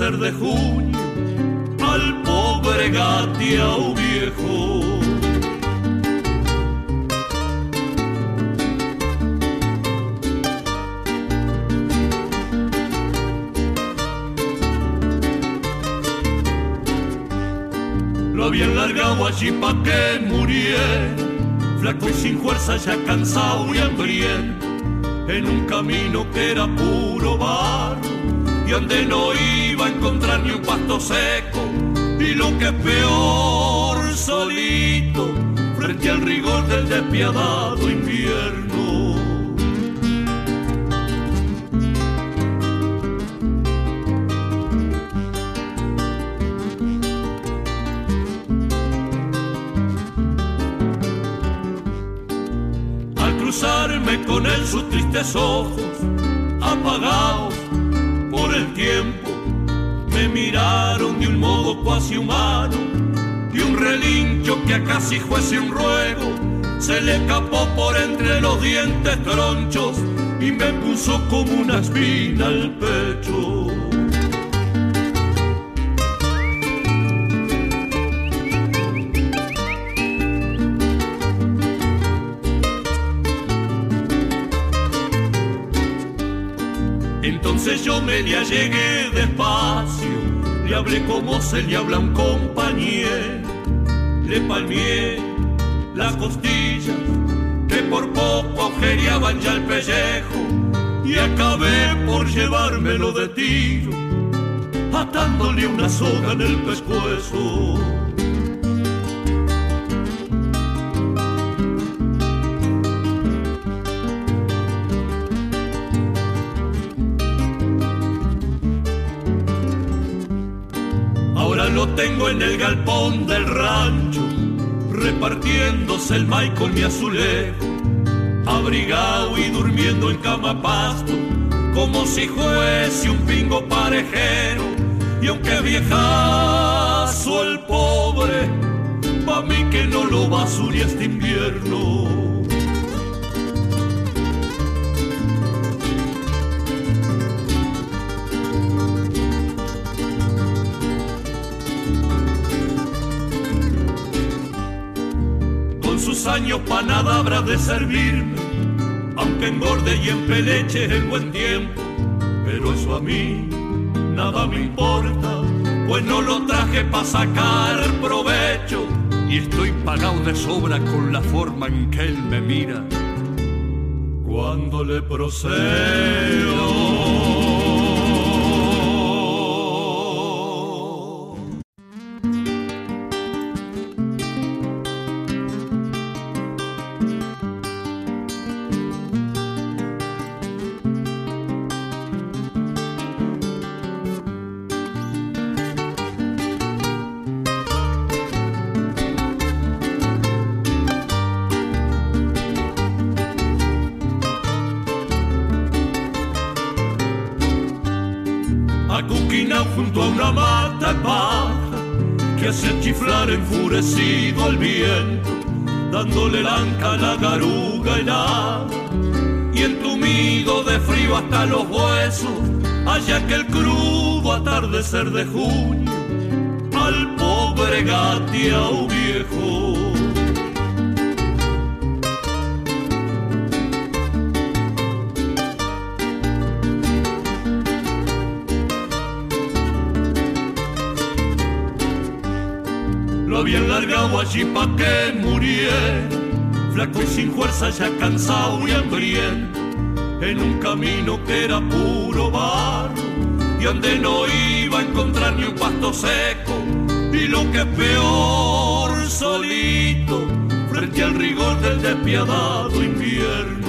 de junio al pobre gateao viejo. Lo habían largado allí pa' que muriera, flaco y sin fuerza, ya cansado y hambriento, en un camino que era puro barro, donde no iba a encontrar ni un pasto seco, y lo que es peor, solito, frente al rigor del despiadado invierno. al cruzarme con él sus tristes ojos, apagados tiempo, me miraron de un modo cuasi humano, y un relincho que casi fuese un ruego, se le escapó por entre los dientes tronchos y me puso como una espina al pecho. Le allegué despacio, le hablé como se le habla a un compañero, le palmié las costillas que por poco agujereaban ya el pellejo y acabé por llevármelo de tiro, atándole una soga en el pescuezo. Tengo en el galpón del rancho, repartiéndose el maíz con mi azulejo, abrigado y durmiendo en cama pasto, como si fuese un pingo parejero. Y aunque viejazo el pobre, pa' mí que no lo basure este invierno. Años pa' nada habrá de servirme, aunque engorde y empeleche el buen tiempo, pero eso a mí nada me importa, pues no lo traje pa' sacar provecho, y estoy pagado de sobra con la forma en que él me mira. Cuando le procedo. Atardecer de junio, al pobre gateao viejo. Lo habían largado allí pa' que muriera, flaco y sin fuerza, ya cansado y hambriento, en un camino que era puro barro, y donde no iba a encontrar ni un pasto seco, y lo que es peor, solito, frente al rigor del despiadado invierno.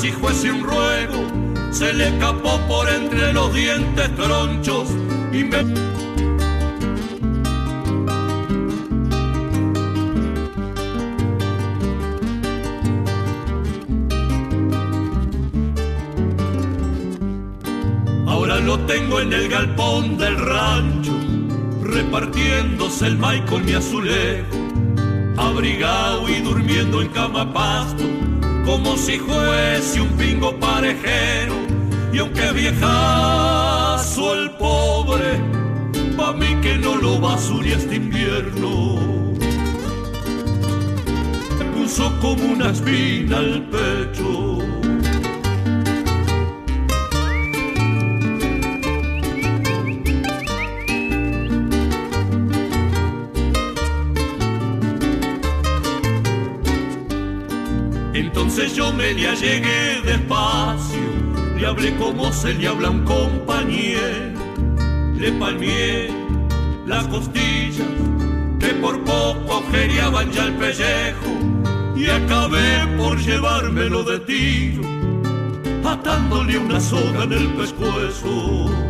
Casi fuese un ruego se le escapó por entre los dientes tronchos Ahora lo tengo en el galpón del rancho, repartiéndose el maíz con mi azulejo, abrigado y durmiendo en cama pasto, como si fuese un pingo parejero. Y aunque viejazo el pobre, pa' mí que no lo basure este invierno. Me puso como una espina al pecho. Entonces yo me le allegué despacio, le hablé como se le habla a un compañero, le palmié las costillas que por poco agujereaban ya el pellejo y acabé por llevármelo de tiro, atándole una soga en el pescuezo.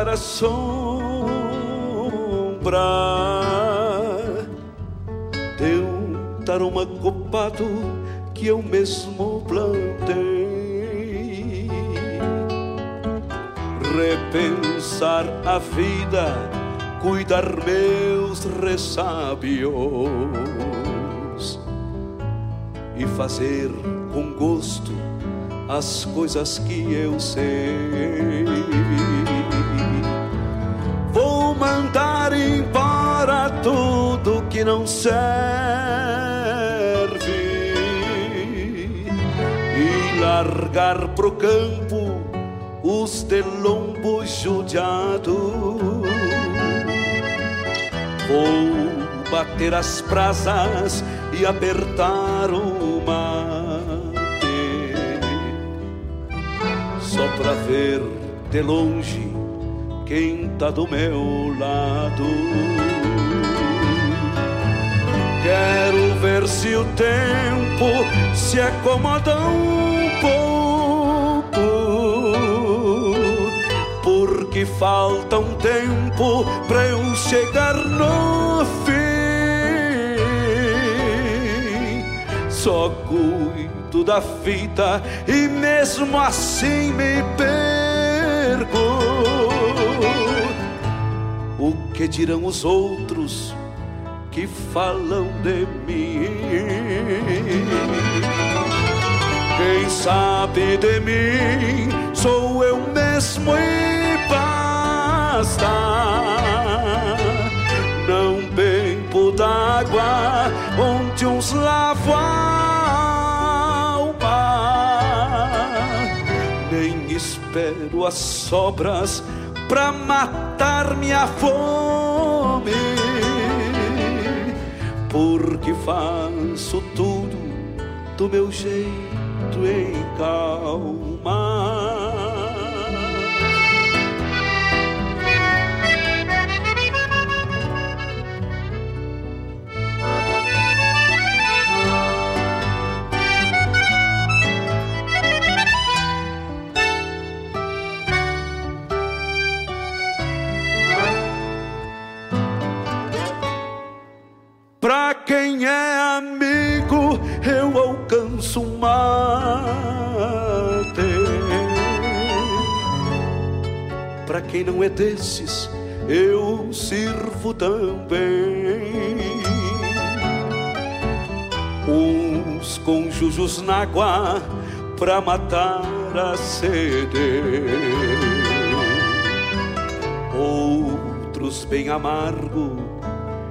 Sentar à sombra de um taroma copado que eu mesmo plantei. Repensar a vida, cuidar meus ressábios e fazer com gosto as coisas que eu sei. Que não serve e largar pro campo os de lombo judiado. Vou bater as brasas e apertar o mate só pra ver de longe quem tá do meu lado. Quero ver se o tempo se acomoda um pouco, porque falta um tempo pra eu chegar no fim. Só cuido da fita e mesmo assim me perco. O que dirão os outros falam de mim? Quem sabe de mim sou eu mesmo e basta. Não bebo d'água onde uns lavam a alma, nem espero as sobras pra matar minha fome, porque faço tudo do meu jeito em calma. Quem é amigo, eu alcanço mate. Pra quem não é desses, eu sirvo também. Uns com jujus na água pra matar a sede. Outros bem amargo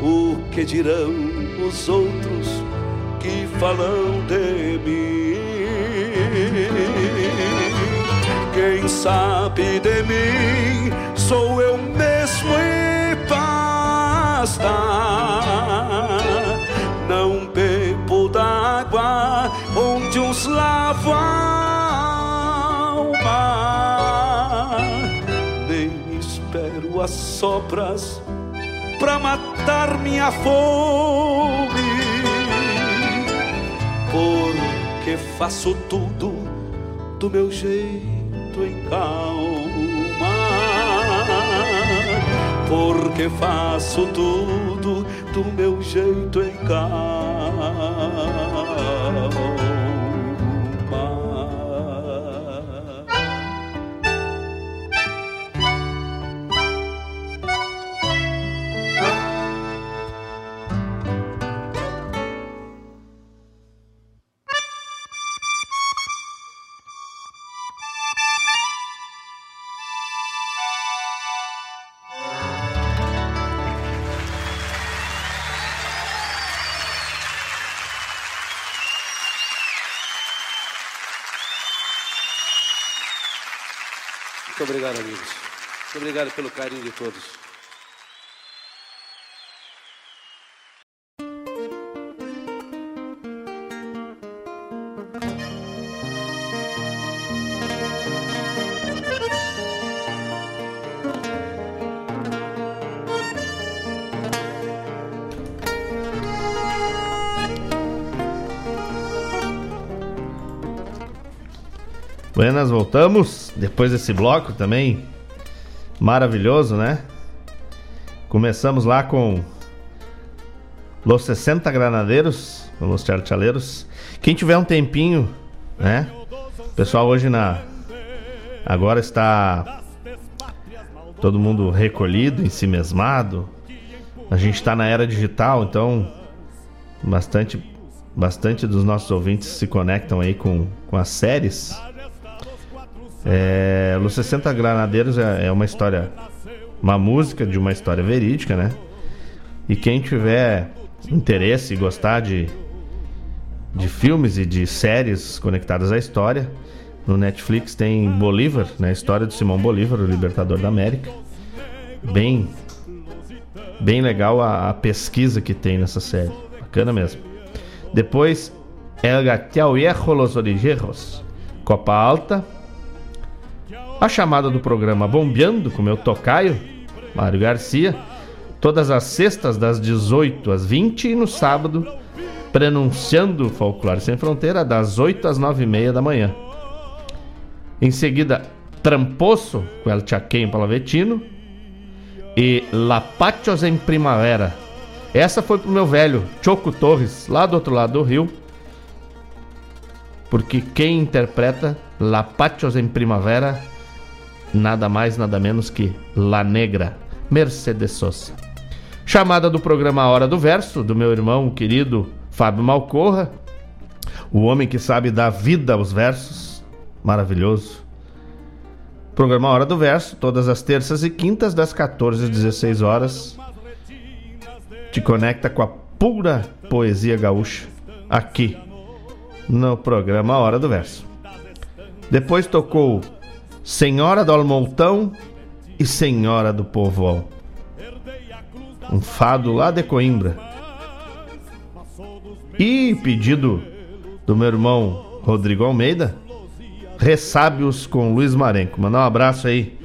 O que dirão os outros que falam de mim? Quem sabe de mim sou eu mesmo e basta. Não bebo d'água onde uns lavam espero as sobras pra matar minha fome, porque faço tudo do meu jeito em calma, porque faço tudo do meu jeito em calma. Obrigado, amigos. Muito obrigado pelo carinho de todos. Buenas, voltamos. Depois desse bloco também maravilhoso, né? Começamos lá com Los 60 Granadeiros, Los Charchaleiros. Quem tiver um tempinho, né? Pessoal hoje na agora está todo mundo recolhido, ensimesmado. A gente está na era digital, então bastante bastante dos nossos ouvintes se conectam aí com, com as séries. É, Los 60 Granadeiros é, é uma história, uma música de uma história verídica, né? E quem tiver interesse e gostar de, de filmes e de séries conectadas à história, no Netflix tem Bolívar, né? A história de Simão Bolívar, o libertador da América. Bem, bem legal a, a pesquisa que tem nessa série. Bacana mesmo. Depois, El Gateau Viejo Los Orijejos, Copa Alta. A chamada do programa Bombeando, com meu tocaio, Mário Garcia. Todas as sextas, das 18 às 20 e no sábado, prenunciando Folclore Sem Fronteira, das 8 às 9 e meia da manhã. Em seguida, Tramposo, com El Chaqueño Palavetino. E Lapachos em Primavera. Essa foi pro meu velho Choco Torres, lá do outro lado do rio. Porque quem interpreta Lapachos em Primavera, nada mais, nada menos que La Negra, Mercedes Sosa. Chamada do programa Hora do Verso, do meu irmão querido Fábio Malcorra, o homem que sabe dar vida aos versos, maravilhoso. Programa Hora do Verso, todas as terças e quintas, das 14 às 16 horas. Te conecta com a pura poesia gaúcha, aqui no programa Hora do Verso. Depois tocou Senhora do Almontão e Senhora do Povo. Um fado lá de Coimbra. E pedido do meu irmão Rodrigo Almeida, Ressábios com Luiz Marenco. Mandar um abraço aí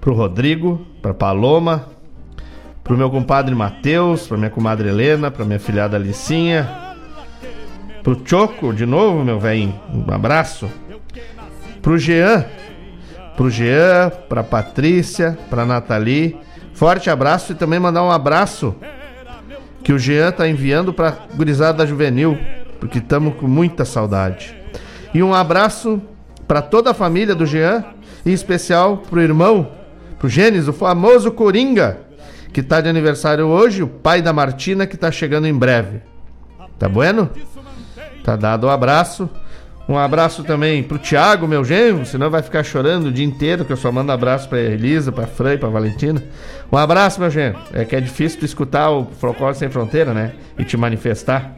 pro Rodrigo, pra Paloma, pro meu compadre Matheus, pra minha comadre Helena, pra minha filhada Alicinha, pro Choco, de novo, meu velhinho. Um abraço. Pro Jean, pro Jean, pra Patrícia, pra Nathalie. Forte abraço e também mandar um abraço que o Jean tá enviando pra gurizada juvenil, porque estamos com muita saudade. E um abraço para toda a família do Jean, em especial pro irmão, pro Gênesis, o famoso Coringa, que tá de aniversário hoje, o pai da Martina, que tá chegando em breve. Tá bueno? Tá dado o um abraço. Um abraço também pro Thiago, meu genro, senão vai ficar chorando o dia inteiro, que eu só mando abraço pra Elisa, pra Fran e pra Valentina. Um abraço, meu genro. É que é difícil tu escutar o Folclore Sem Fronteira, né? E te manifestar.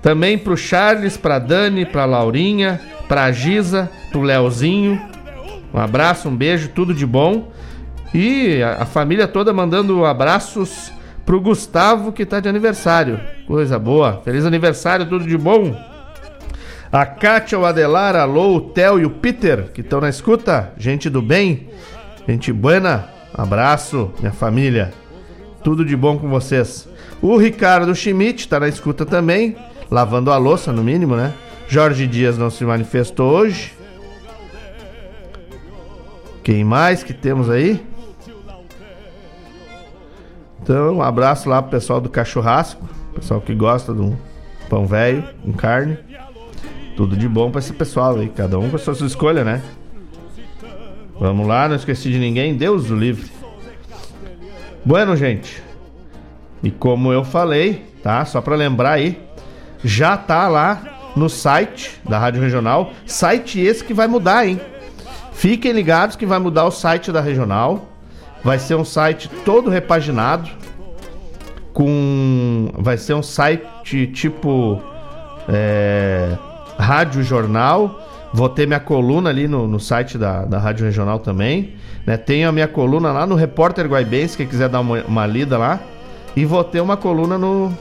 Também pro Charles, pra Dani, pra Laurinha, pra Giza, pro Leozinho. Um abraço, um beijo, tudo de bom. E a, a família toda mandando abraços pro Gustavo, que tá de aniversário. Coisa boa. Feliz aniversário, tudo de bom. A Kátia, o Adelar, a Lou, o Theo e o Peter, que estão na escuta. Gente do bem, gente buena. Abraço, minha família. Tudo de bom com vocês. O Ricardo Schmidt tá na escuta também, lavando a louça, no mínimo, né? Jorge Dias não se manifestou hoje. Quem mais que temos aí? Então, um abraço lá pro pessoal do Cachorrasco, pessoal que gosta de um pão velho, com carne. Tudo de bom pra esse pessoal aí, cada um com a sua escolha, né? Vamos lá, não esqueci de ninguém, Deus o livre. Bueno, gente. E como eu falei, tá? Só pra lembrar aí, já tá lá no site da Rádio Regional, site esse que vai mudar, hein? Fiquem ligados que vai mudar o site da Regional. Vai ser um site todo repaginado com vai ser um site tipo é, Rádio Jornal. Vou ter minha coluna ali no, no site da, da Rádio Regional também. Né? Tenho a minha coluna lá no Repórter Guaibense, quem quiser dar uma, uma lida lá. E vou ter uma coluna no,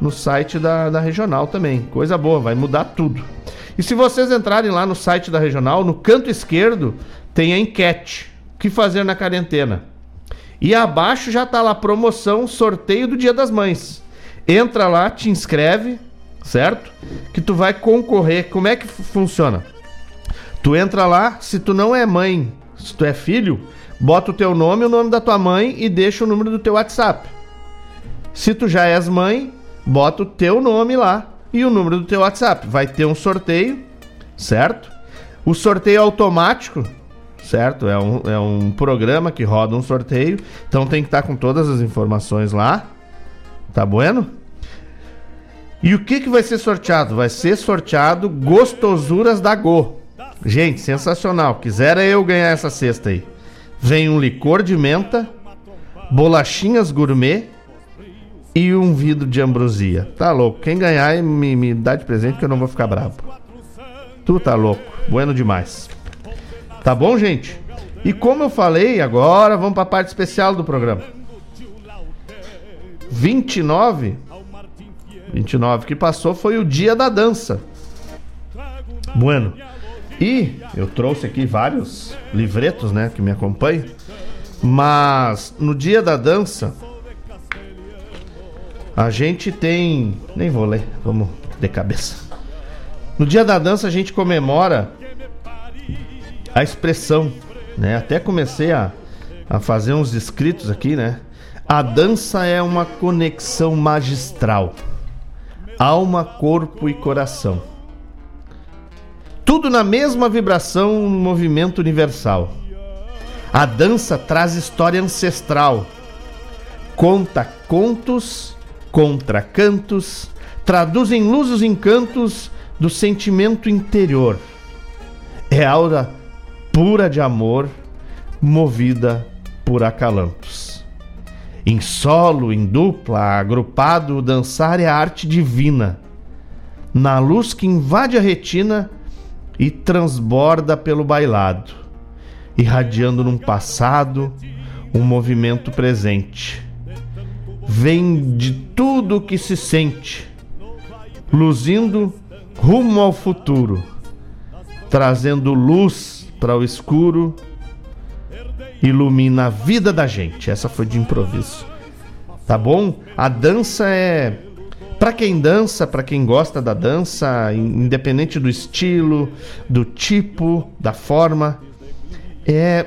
no site da, da Regional também. Coisa boa, vai mudar tudo. E se vocês entrarem lá no site da Regional, no canto esquerdo tem a enquete. O que fazer na quarentena? E abaixo já tá lá promoção, sorteio do Dia das Mães. Entra lá, te inscreve, certo? Que tu vai concorrer. Como é que funciona? Tu entra lá, se tu não é mãe, se tu é filho, bota o teu nome, o nome da tua mãe e deixa o número do teu WhatsApp. Se tu já és mãe, bota o teu nome lá e o número do teu WhatsApp. Vai ter um sorteio, certo? O sorteio é automático, certo? É um, é um programa que roda um sorteio, então tem que estar com todas as informações lá. Tá bueno? E o que, que vai ser sorteado? Vai ser sorteado gostosuras da Go. Gente, sensacional. Quisera eu ganhar essa cesta aí. Vem um licor de menta, bolachinhas gourmet e um vidro de ambrosia. Tá louco. Quem ganhar me, me dá de presente que eu não vou ficar bravo. Tu tá louco. Bueno demais. Tá bom, gente? E como eu falei, agora vamos para a parte especial do programa. 29 29 que passou foi o dia da dança. Bueno. E eu trouxe aqui vários livretos, né, que me acompanham. Mas no dia da dança a gente tem, nem vou ler, vamos de cabeça. No dia da dança a gente comemora a expressão, né? Até comecei a, a fazer uns escritos aqui, né? A dança é uma conexão magistral alma, corpo e coração. Tudo na mesma vibração, um movimento universal. A dança traz história ancestral, conta contos, contra cantos, traduz em luz os encantos do sentimento interior. É aura pura de amor, movida por acalantos. Em solo, em dupla, agrupado, dançar é arte divina. Na luz que invade a retina e transborda pelo bailado, irradiando num passado um movimento presente. Vem de tudo o que se sente, luzindo rumo ao futuro, trazendo luz para o escuro ilumina a vida da gente. Essa foi de improviso. Tá bom? A dança é para quem dança, para quem gosta da dança, independente do estilo, do tipo, da forma, é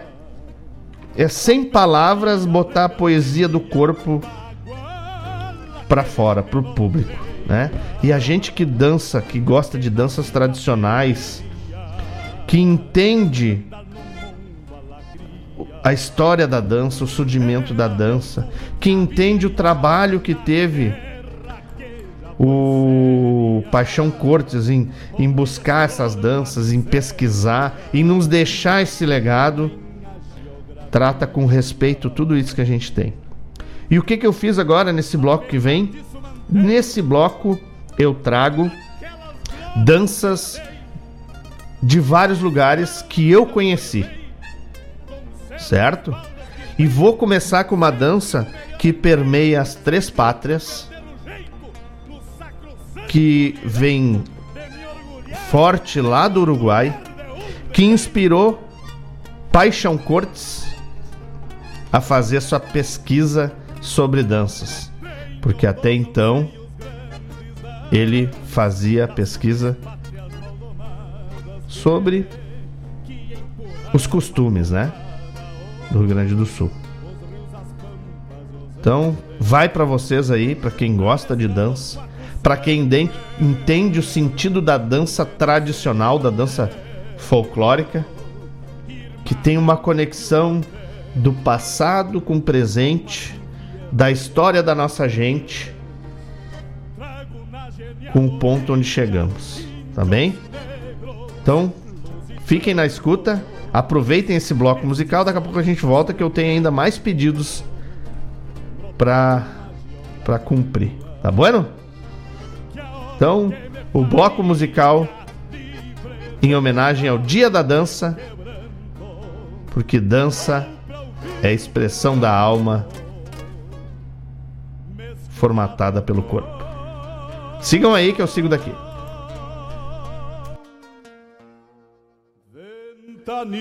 é sem palavras botar a poesia do corpo para fora, pro público, né? E a gente que dança, que gosta de danças tradicionais, que entende a história da dança, o surgimento da dança, que entende o trabalho que teve o Paixão Cortes em, em buscar essas danças, em pesquisar, em nos deixar esse legado. Trata com respeito tudo isso que a gente tem. E o que, que eu fiz agora nesse bloco que vem? Nesse bloco eu trago danças de vários lugares que eu conheci. Certo? E vou começar com uma dança que permeia as três pátrias, que vem forte lá do Uruguai, que inspirou Paixão Cortes a fazer sua pesquisa sobre danças, porque até então ele fazia pesquisa sobre os costumes, né, do Rio Grande do Sul. Então, vai para vocês aí, para quem gosta de dança, para quem de- entende o sentido da dança tradicional, da dança folclórica, que tem uma conexão do passado com o presente, da história da nossa gente, com o ponto onde chegamos, tá bem? Então, fiquem na escuta, aproveitem esse bloco musical, daqui a pouco a gente volta que eu tenho ainda mais pedidos pra, pra cumprir, tá bueno? Então, o bloco musical em homenagem ao Dia da Dança, porque dança é a expressão da alma formatada pelo corpo. Sigam aí que eu sigo daqui. ventania.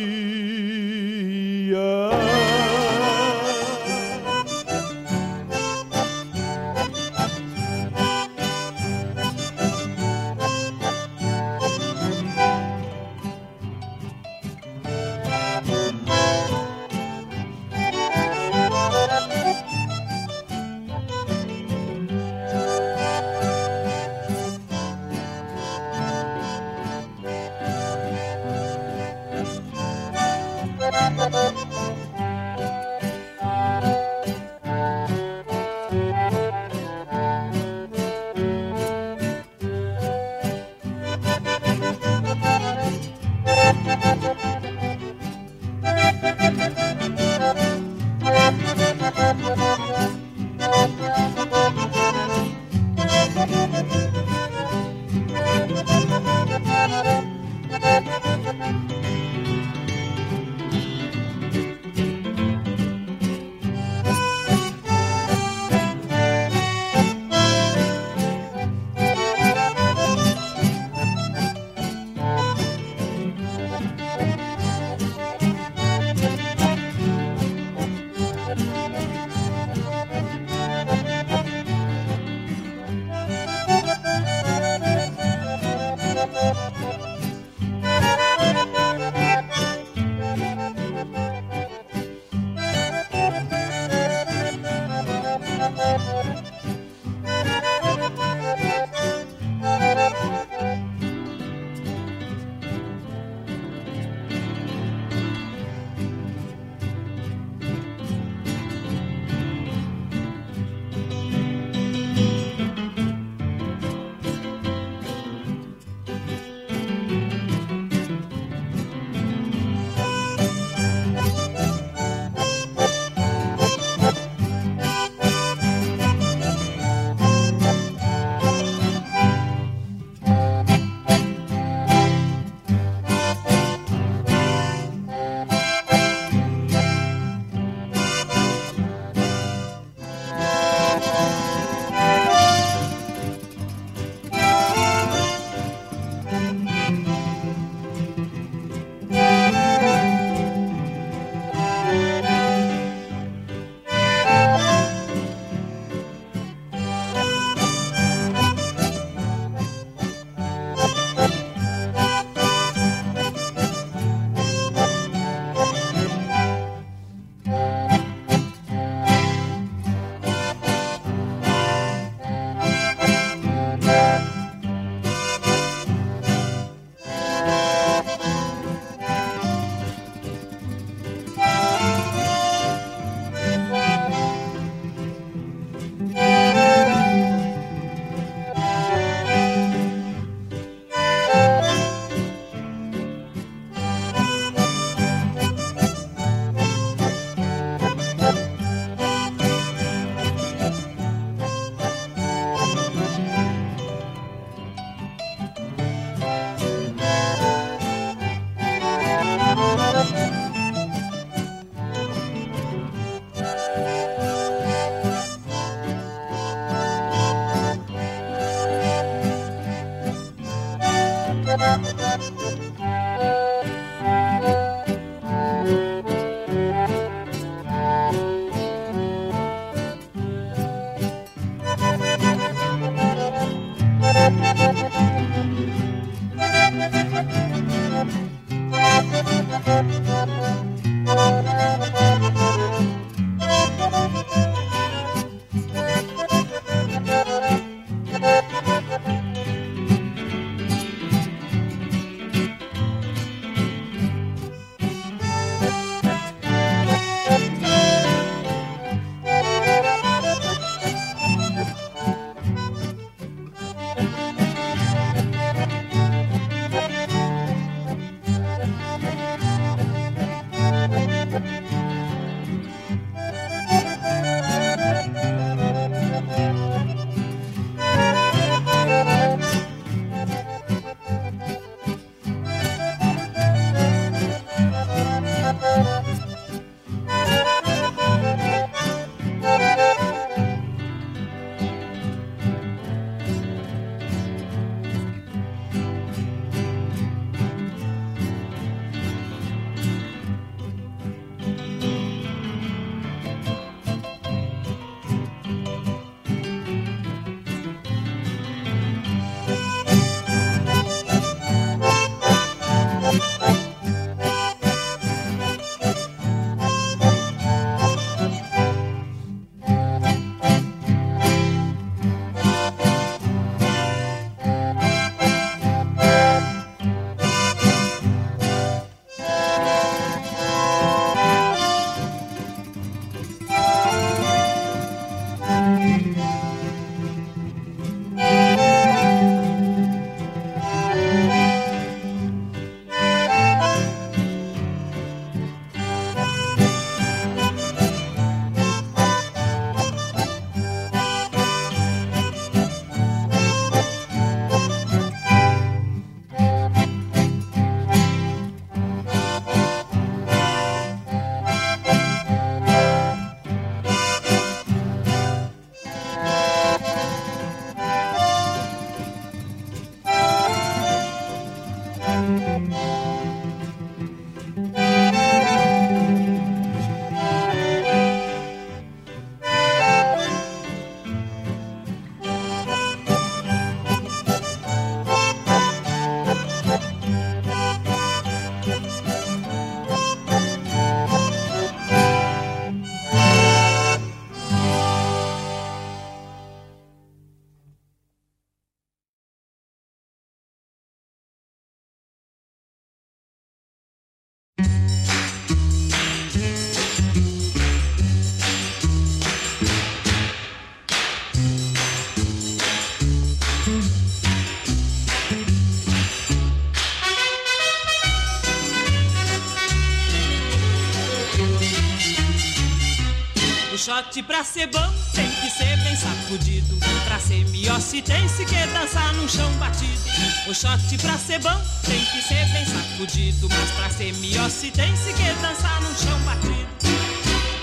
Shot pra ser bom tem que ser bem sacudido. Pra ser miosse tem -se que dançar num chão batido. O shot pra ser bom tem que ser bem sacudido. Mas pra ser miosse tem -se que dançar num chão batido.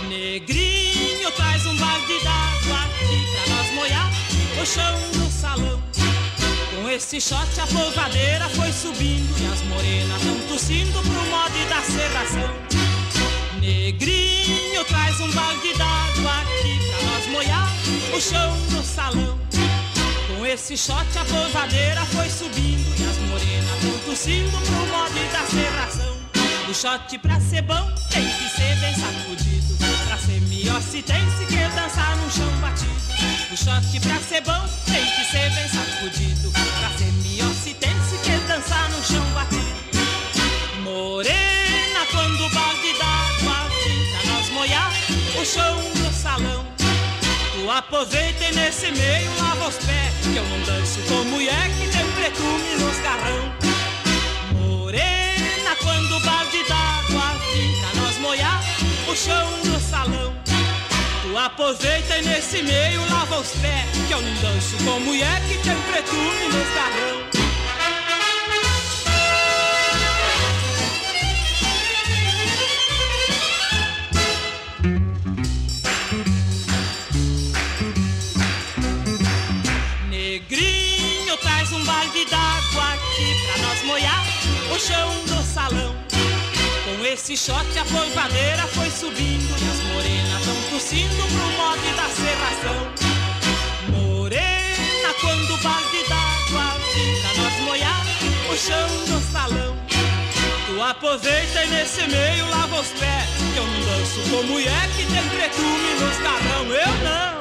Negrinho traz um balde d'água aqui pra nós molhar o chão do salão. Com esse shot a polvadeira foi subindo e as morenas tão tossindo pro mod da serração. Negrinho traz um balde d'água aqui pra nós molhar o chão do salão. Com esse shot a pousadeira foi subindo e as morenas vão tossindo pro modo da serração. O shot pra ser bom tem que ser bem sacudido. Pra ser miosse tem -se que dançar no chão batido. O shot pra ser bom tem que ser bem sacudido. Pra ser miosse tem -se que dançar no chão batido. Morena quando o balde d'água molhar o chão do salão. Tu aproveita e nesse meio lava os pés, que eu não danço com mulher que tem pretume nos garrão. Morena quando o balde d'água pra nós molhar o chão do salão. Tu aproveita e nesse meio lava os pés, que eu não danço com mulher que tem pretume nos garrão. Chão do salão. Com esse shot a polvadeira foi subindo e as morenas tão tossindo pro mote da serração. Morena quando o balde d'água pra nós molhar o chão do salão. Tu aposenta e nesse meio lava os pés. Que eu não danço com mulher que tem pretume nos carrão. Eu não.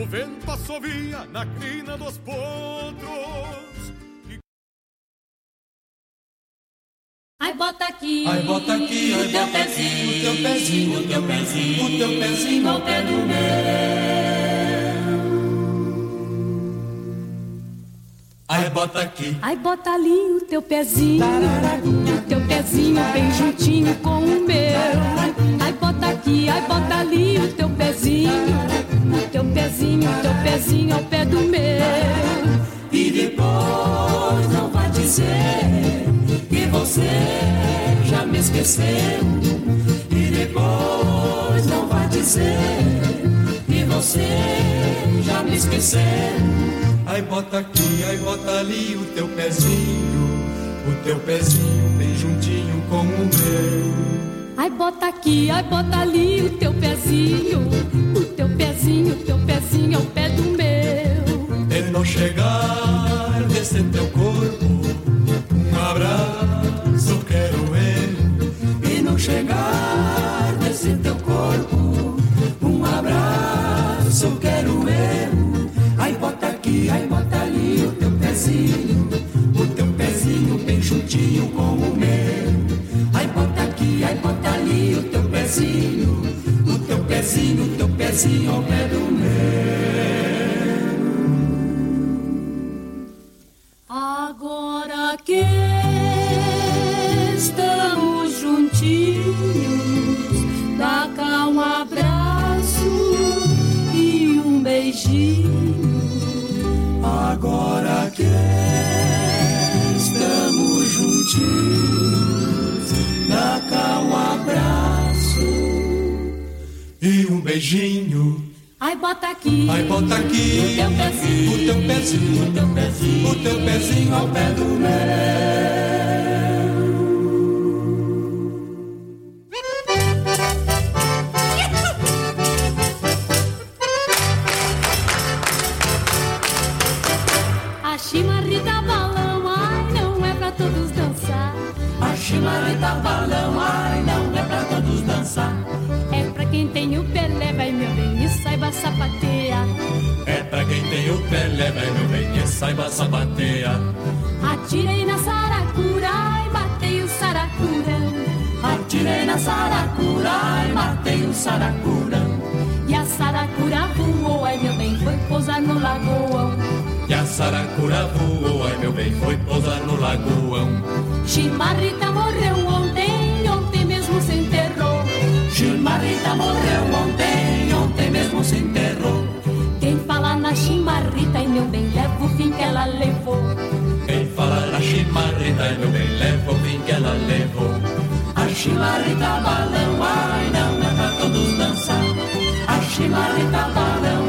o vento assovia na crina dos potros. Ai, bota aqui. Ai, bota aqui, ai, o teu pezinho, o teu pezinho, o teu pezinho, o teu pezinho ao pé do meu. Ai, bota aqui. Ai, bota ali o teu pezinho, pezinho bem juntinho com o meu. Ai, bota aqui, ai, bota ali o teu pezinho, o teu pezinho, o teu pezinho ao pé do meu. E depois não vai dizer que você já me esqueceu. E depois não vai dizer que você já me esqueceu. Ai, bota aqui, ai, bota ali o teu pezinho, o teu pezinho bem juntinho com o meu. Ai, bota aqui, ai, bota ali o teu pezinho, o teu pezinho, o teu pezinho ao pé do meu. Ele não chegar desse teu corpo, um abraço quero eu. E não chegar desse teu corpo, um abraço quero eu. Ai, bota aqui, ai, bota ali o teu pezinho, ali o teu pezinho, o teu pezinho, o teu pezinho ao pé do meu. Agora que estamos juntinhos, dá cá um abraço e um beijinho. Agora que estamos juntinhos, e um beijinho. Ai, bota aqui, Ai, bota aqui o teu pezinho, o teu pezinho, o teu pezinho, o teu pezinho ao pé do meu. A chimarrita balão, ai, não é pra todos dançar. A chimarrita balão, ai, sapatear. É pra quem tem o leva meu bem, e saiba sapatear. Atirei na saracura, ai, matei o saracurão. Atirei na saracura e matei o saracurão. E a saracura voou, ai meu bem, foi pousar no lagoão. E a saracura voou, ai meu bem, foi pousar no lagoão. Chimarrita morreu ontem, ontem mesmo se enterrou. Chimarrita morreu ontem, ontem mesmo se enterrou. Quem fala na chimarrita, ai meu bem, leva o fim que ela levou. Quem fala na chimarrita, ai meu bem, leva o fim que ela levou. A chimarrita balão, ai, não é pra todos dançar. A chimarrita balão,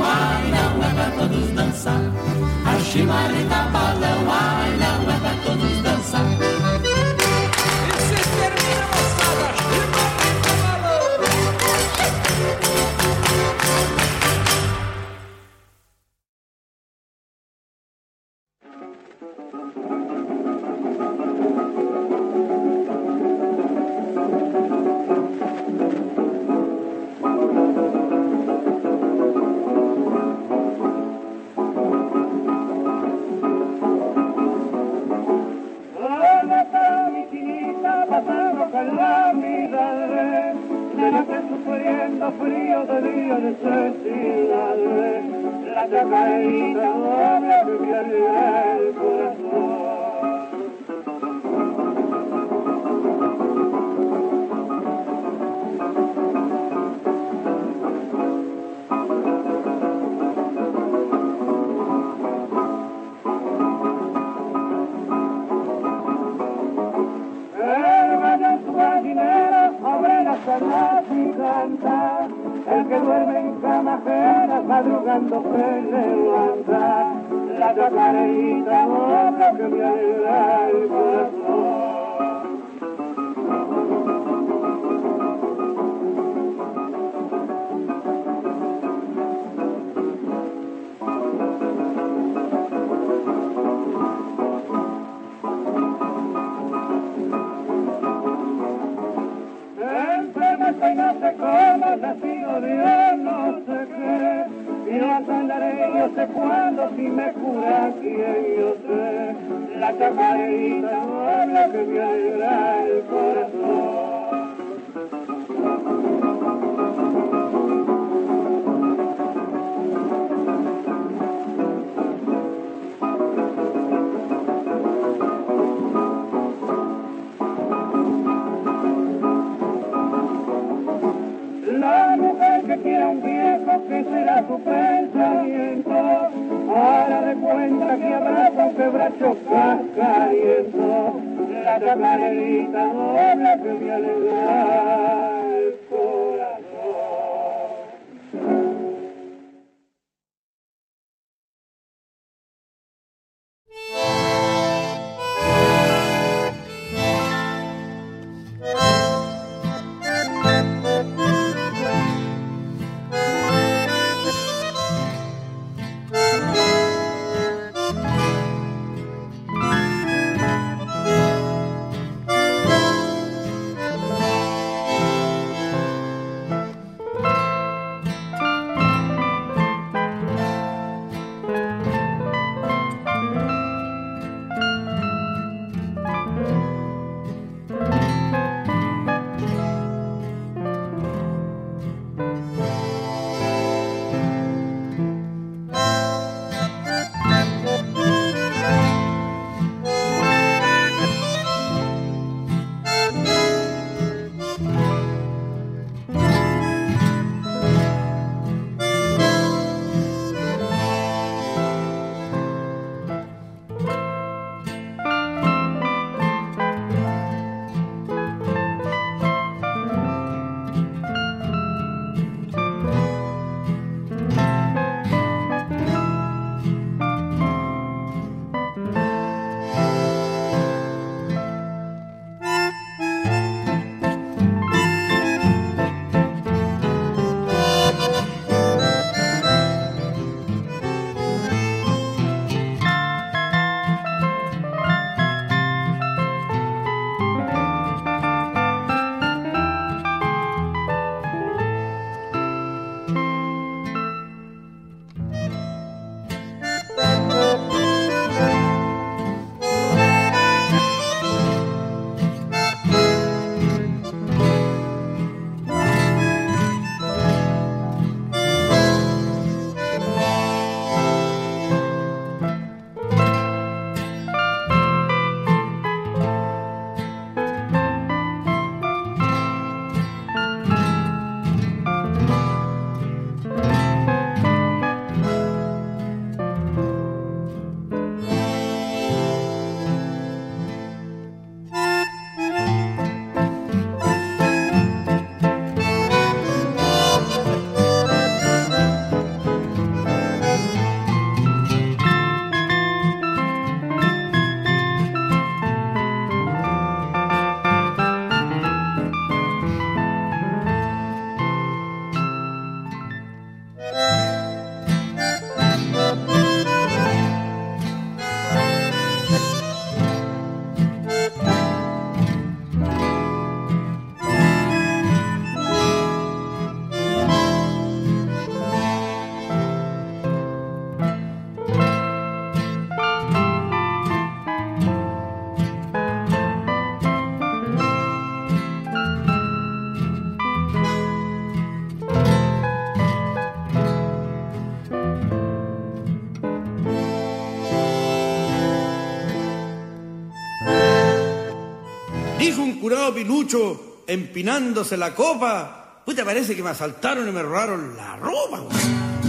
pilucho empinándose la copa. Puta, parece que me asaltaron y me robaron la ropa.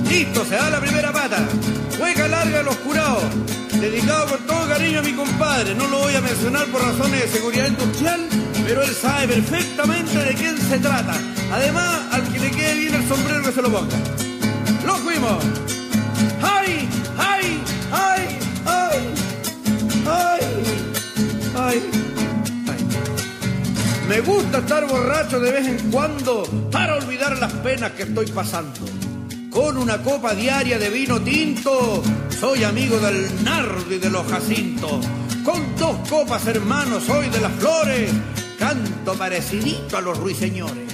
Listo, se da la primera pata. Hueca larga de los curados. Dedicado con todo cariño a mi compadre. No lo voy a mencionar por razones de seguridad industrial, pero él sabe perfectamente de quién se trata. Además, al que le quede bien el sombrero que se lo ponga. nos fuimos. Me gusta estar borracho de vez en cuando para olvidar las penas que estoy pasando. Con una copa diaria de vino tinto, soy amigo del nardo y de los jacintos. Con dos copas, hermanos, soy de las flores, canto parecidito a los ruiseñores.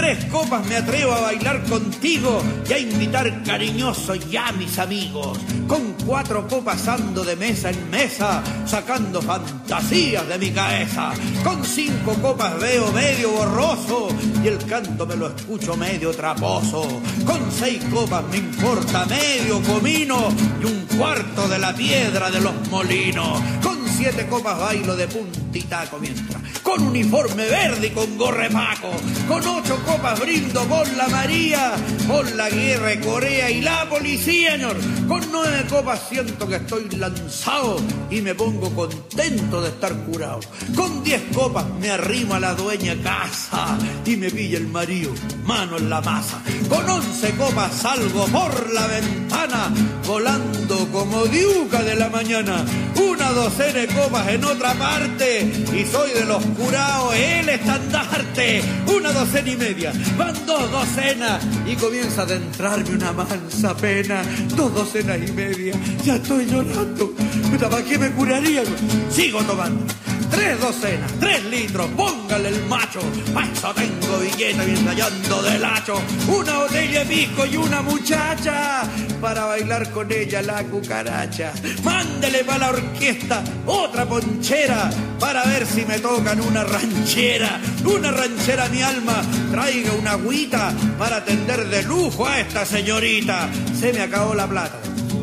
Tres copas me atrevo a bailar contigo y a invitar cariñoso ya a mis amigos. Con cuatro copas ando de mesa en mesa, sacando fantasías de mi cabeza. Con cinco copas veo medio borroso y el canto me lo escucho medio traposo. Con seis copas me importa medio comino y un cuarto de la piedra de los molinos. Con siete copas bailo de puntita mientras. Con uniforme verde y con gorre paco. Con ocho copas brindo con la María, con la guerra de Corea y la policía, señor. Con nueve copas siento que estoy lanzado y me pongo contento de estar curado. Con diez copas me arrimo a la dueña casa y me pilla el marido, mano en la masa. Con once copas salgo por la ventana, volando como diuca de la mañana. Una docena de copas en otra parte y soy de los curados el estandarte. Una docena y media, van dos docenas y comienza a adentrarme una mansa pena. Dos docenas y media, ya estoy llorando. Puta, ¿Para qué me curaría? Sigo tomando. Tres docenas, tres litros, póngale el macho. Pa' eso tengo billete bien rayando del hacho. Una botella de pisco y una muchacha para bailar con ella la cucaracha. Mándele para la orquesta otra ponchera para ver si me tocan una ranchera. Una ranchera mi alma, traiga una agüita para atender de lujo a esta señorita. Se me acabó la plata.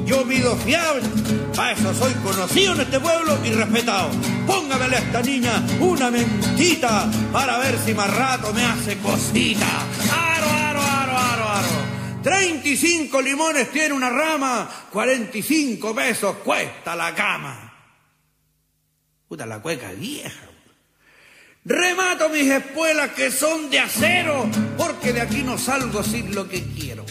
Yo pido fiable, para eso soy conocido en este pueblo y respetado. Póngamele a esta niña una mentita para ver si más rato me hace cosita. Aro, aro, aro, aro, aro. 35 limones tiene una rama, 45 pesos cuesta la cama. Puta la cueca vieja. Remato mis espuelas que son de acero, porque de aquí no salgo sin lo que quiero.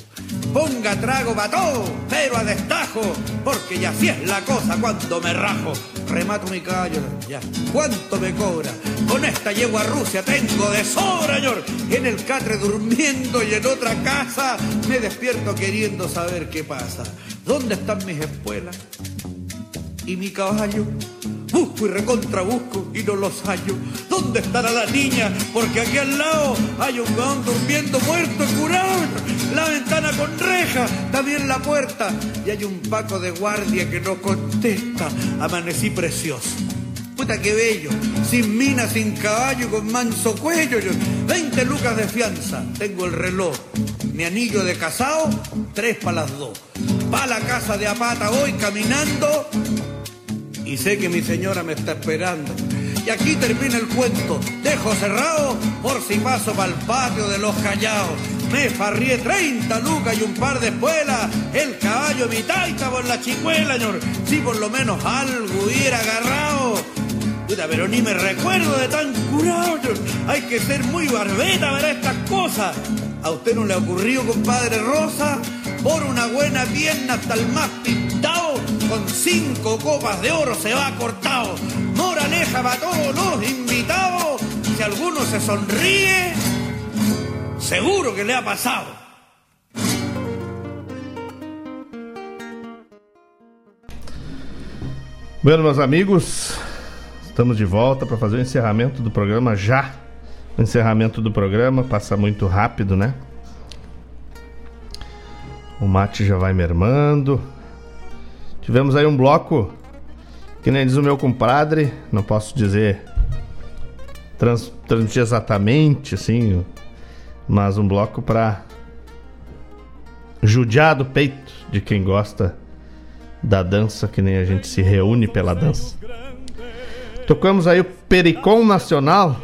Ponga trago todo, pero a destajo, porque ya así es la cosa cuando me rajo. Remato mi caballo, ya. ¿Cuánto me cobra? Con esta yegua a Rusia tengo de sobra, señor. En el catre durmiendo y en otra casa me despierto queriendo saber qué pasa. ¿Dónde están mis espuelas? ¿Y mi caballo? Busco y recontra busco y no los hallo. ¿Dónde estará la niña? Porque aquí al lado hay un gaón durmiendo muerto, curado. La ventana con reja, también la puerta. Y hay un paco de guardia que no contesta. Amanecí precioso. Puta que bello, sin mina, sin caballo, con manso cuello. yo. 20 lucas de fianza, tengo el reloj. Mi anillo de casado, tres para las dos. Pa' la casa de Apata voy caminando y sé que mi señora me está esperando. Y aquí termina el cuento. Dejo cerrado por si paso para el patio de los callados. Me farrié 30 lucas y un par de espuelas. El caballo mi taita por la chicuela, señor. Si por lo menos algo hubiera agarrado. Puta, pero ni me recuerdo de tan curado. señor. Hay que ser muy barbeta para estas cosas. ¿A usted no le ha ocurrido, compadre Rosa? Por una buena pierna hasta el más con cinco copas de oro se va cortado. Moraleja para todos los invitados. Si alguno se sonríe, seguro que le ha pasado. Bueno, meus amigos, estamos de volta para fazer o encerramento do programa já. O encerramento do programa passa muito rápido, né? O mate já vai mermando. Tivemos aí um bloco que nem diz o meu compadre, não posso dizer trans, transmitir exatamente assim, mas um bloco para judiar do peito de quem gosta da dança, que nem a gente se reúne pela dança. Tocamos aí o Pericom Nacional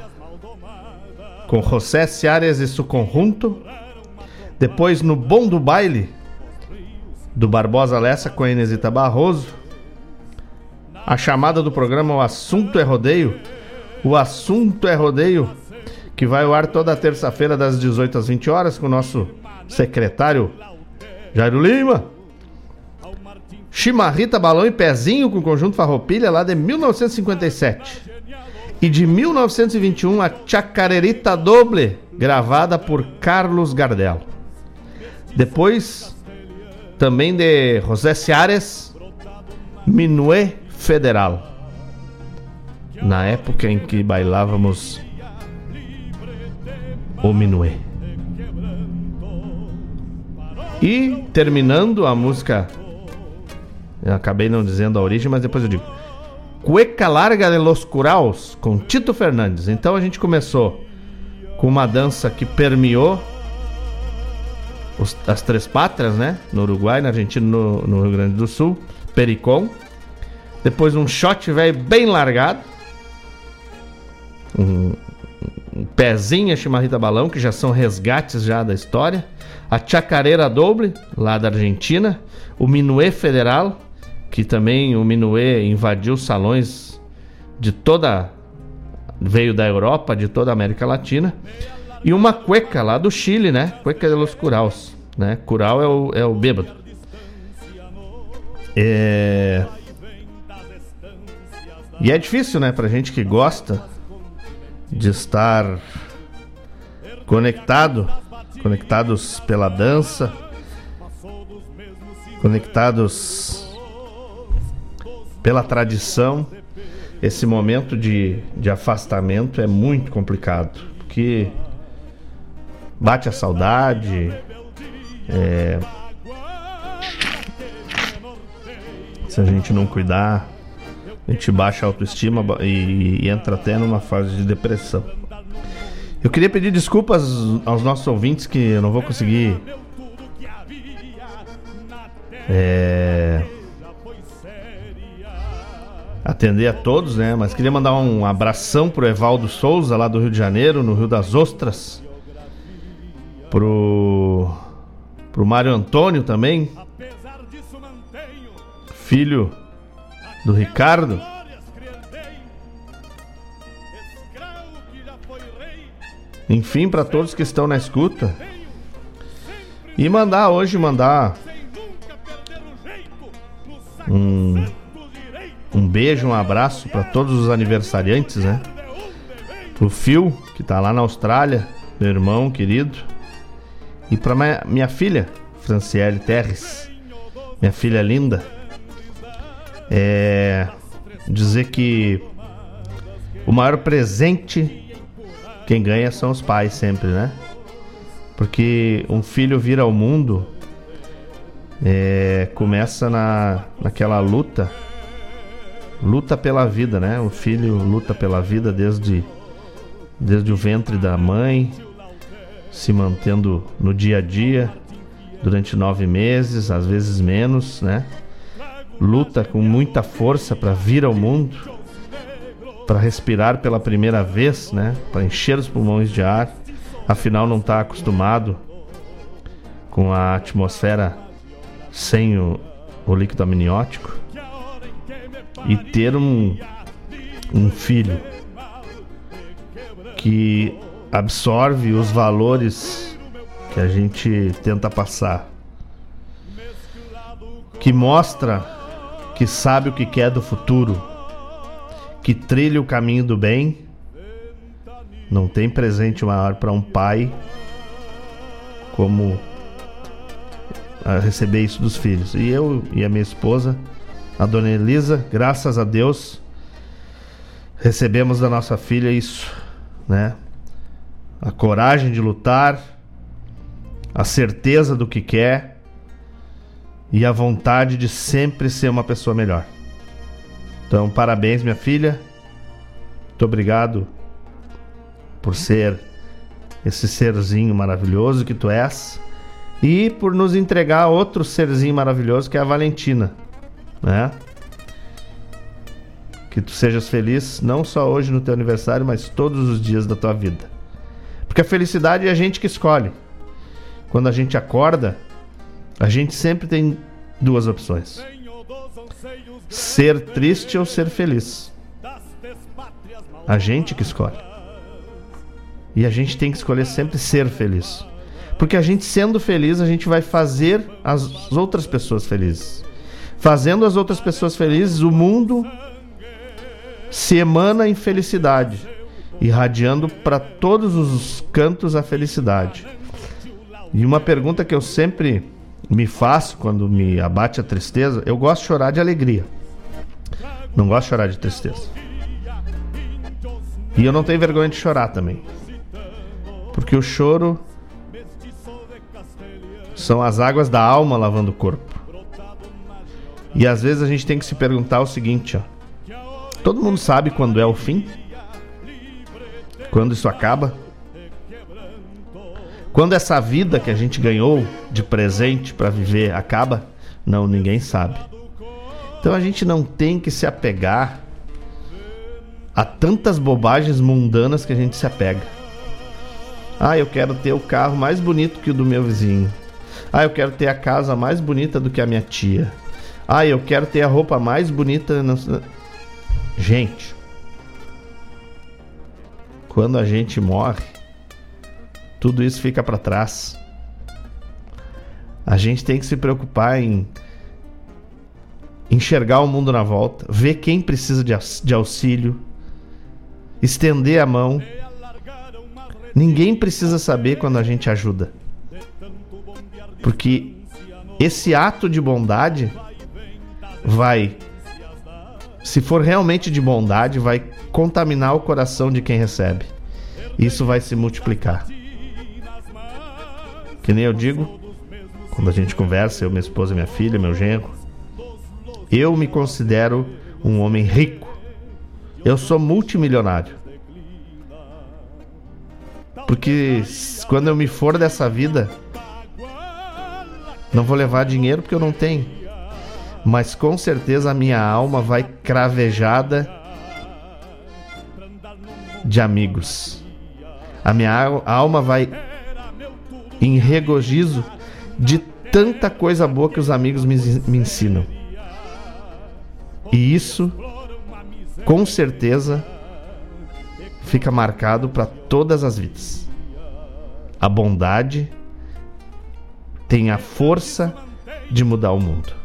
com José Seares e seu conjunto. Depois no Bom do Baile do Barbosa Lessa com a Inesita Barroso. A chamada do programa O Assunto é Rodeio. O Assunto é Rodeio, que vai ao ar toda terça-feira das 18 às 20 horas com o nosso secretário Jairo Lima. Chimarrita, balão e pezinho com conjunto farroupilha lá de 1957. E de 1921 a Chacarerita Doble, gravada por Carlos Gardel. Depois também de José Seares, Minué Federal. Na época em que bailávamos o Minué. E terminando a música, eu acabei não dizendo a origem, mas depois eu digo. Cueca Larga de los Curaos, com Tito Fernandes. Então a gente começou com uma dança que permeou os- as três pátrias, né? No Uruguai, na Argentina, no, no Rio Grande do Sul, Pericom. Depois um shot velho bem largado. Um, um pezinho a chimarrita balão, que já são resgates já da história. A chacareira doble, lá da Argentina. O minué federal, que também o minué invadiu salões de toda veio da Europa, de toda a América Latina. E uma cueca lá do Chile, né? Cueca de los Curaos, né? Curau é o, é o bêbado. É... E é difícil, né, pra gente que gosta de estar conectado, conectados pela dança, conectados pela tradição. Esse momento de, de afastamento é muito complicado, porque bate a saudade, é, se a gente não cuidar, a gente baixa a autoestima e, e entra até numa fase de depressão. Eu queria pedir desculpas aos nossos ouvintes que eu não vou conseguir. É, atender a todos, né? Mas queria mandar um abração pro Evaldo Souza, lá do Rio de Janeiro, no Rio das Ostras. Pro. Pro Mário Antônio também. Filho do Ricardo. Enfim, para todos que estão na escuta. E mandar hoje, mandar um, um beijo, um abraço para todos os aniversariantes, né? Pro Phil, que tá lá na Austrália, meu irmão querido. E pra minha, minha filha, Franciele Terres, minha filha linda. É. Dizer que o maior presente quem ganha são os pais sempre, né? Porque um filho vir ao mundo é, começa na, naquela luta, luta pela vida, né? O filho luta pela vida desde, desde o ventre da mãe, se mantendo no dia a dia durante nove meses, às vezes menos, né? Luta com muita força para vir ao mundo, para respirar pela primeira vez, né? Para encher os pulmões de ar. Afinal, não está acostumado com a atmosfera sem o, o líquido amniótico. E ter um, um filho que absorve os valores que a gente tenta passar, que mostra que sabe o que quer do futuro, que trilha o caminho do bem. Não tem presente maior para um pai como receber isso dos filhos. E eu e a minha esposa, a dona Elisa, graças a Deus, recebemos da nossa filha isso, né? A coragem de lutar, a certeza do que quer e a vontade de sempre ser uma pessoa melhor. Então, parabéns, minha filha. Muito obrigado por ser esse serzinho maravilhoso que tu és e por nos entregar outro serzinho maravilhoso que é a Valentina, né? Que tu sejas feliz não só hoje no teu aniversário, mas todos os dias da tua vida. Porque a felicidade é a gente que escolhe. Quando a gente acorda, a gente sempre tem duas opções: ser triste ou ser feliz. A gente que escolhe. E a gente tem que escolher sempre ser feliz. Porque a gente sendo feliz, a gente vai fazer as outras pessoas felizes. Fazendo as outras pessoas felizes, o mundo se emana em felicidade, irradiando para todos os cantos a felicidade. E uma pergunta que eu sempre me faço quando me abate a tristeza, eu gosto de chorar de alegria. Não gosto de chorar de tristeza. E eu não tenho vergonha de chorar também. Porque o choro são as águas da alma lavando o corpo. E às vezes a gente tem que se perguntar o seguinte, ó. Todo mundo sabe quando é o fim? Quando isso acaba? Quando essa vida que a gente ganhou de presente para viver acaba? Não, ninguém sabe. Então a gente não tem que se apegar a tantas bobagens mundanas que a gente se apega. Ah, eu quero ter o carro mais bonito que o do meu vizinho. Ah, eu quero ter a casa mais bonita do que a minha tia. Ah, eu quero ter a roupa mais bonita. Gente, quando a gente morre, tudo isso fica para trás. A gente tem que se preocupar em enxergar o mundo na volta, ver quem precisa de auxílio, estender a mão. Ninguém precisa saber quando a gente ajuda. Porque esse ato de bondade vai, se for realmente de bondade, vai contaminar o coração de quem recebe. Isso vai se multiplicar. Que nem eu digo, quando a gente conversa, eu, minha esposa, minha filha, meu genro, eu me considero um homem rico. Eu sou multimilionário. Porque quando eu me for dessa vida, não vou levar dinheiro porque eu não tenho. Mas com certeza a minha alma vai cravejada de amigos. A minha alma vai em regozijo de tanta coisa boa que os amigos me, me ensinam. E isso, com certeza, fica marcado para todas as vidas. A bondade tem a força de mudar o mundo.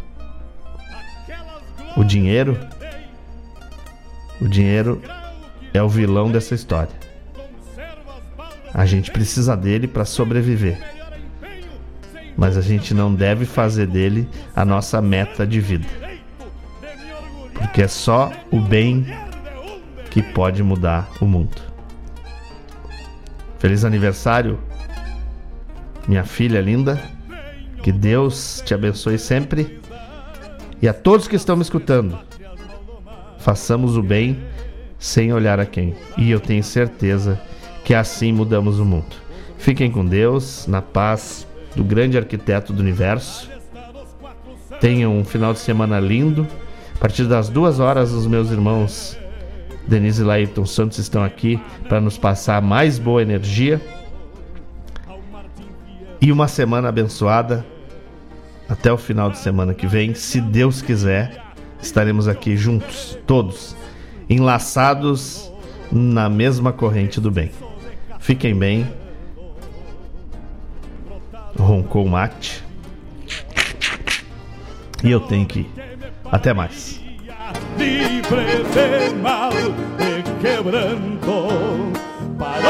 O dinheiro, o dinheiro é o vilão dessa história. A gente precisa dele para sobreviver. Mas a gente não deve fazer dele a nossa meta de vida. Porque é só o bem que pode mudar o mundo. Feliz aniversário, minha filha linda. Que Deus te abençoe sempre. E a todos que estão me escutando, façamos o bem sem olhar a quem. E eu tenho certeza que assim mudamos o mundo. Fiquem com Deus, na paz do grande arquiteto do universo. Tenham um final de semana lindo. A partir das duas horas, os meus irmãos Denise e Laírton Santos estão aqui para nos passar mais boa energia. E uma semana abençoada. Até o final de semana que vem, se Deus quiser, estaremos aqui juntos, todos, enlaçados na mesma corrente do bem. Fiquem bem. Roncou o mate. E eu tenho que ir. Até mais. libre de mal, quebranto.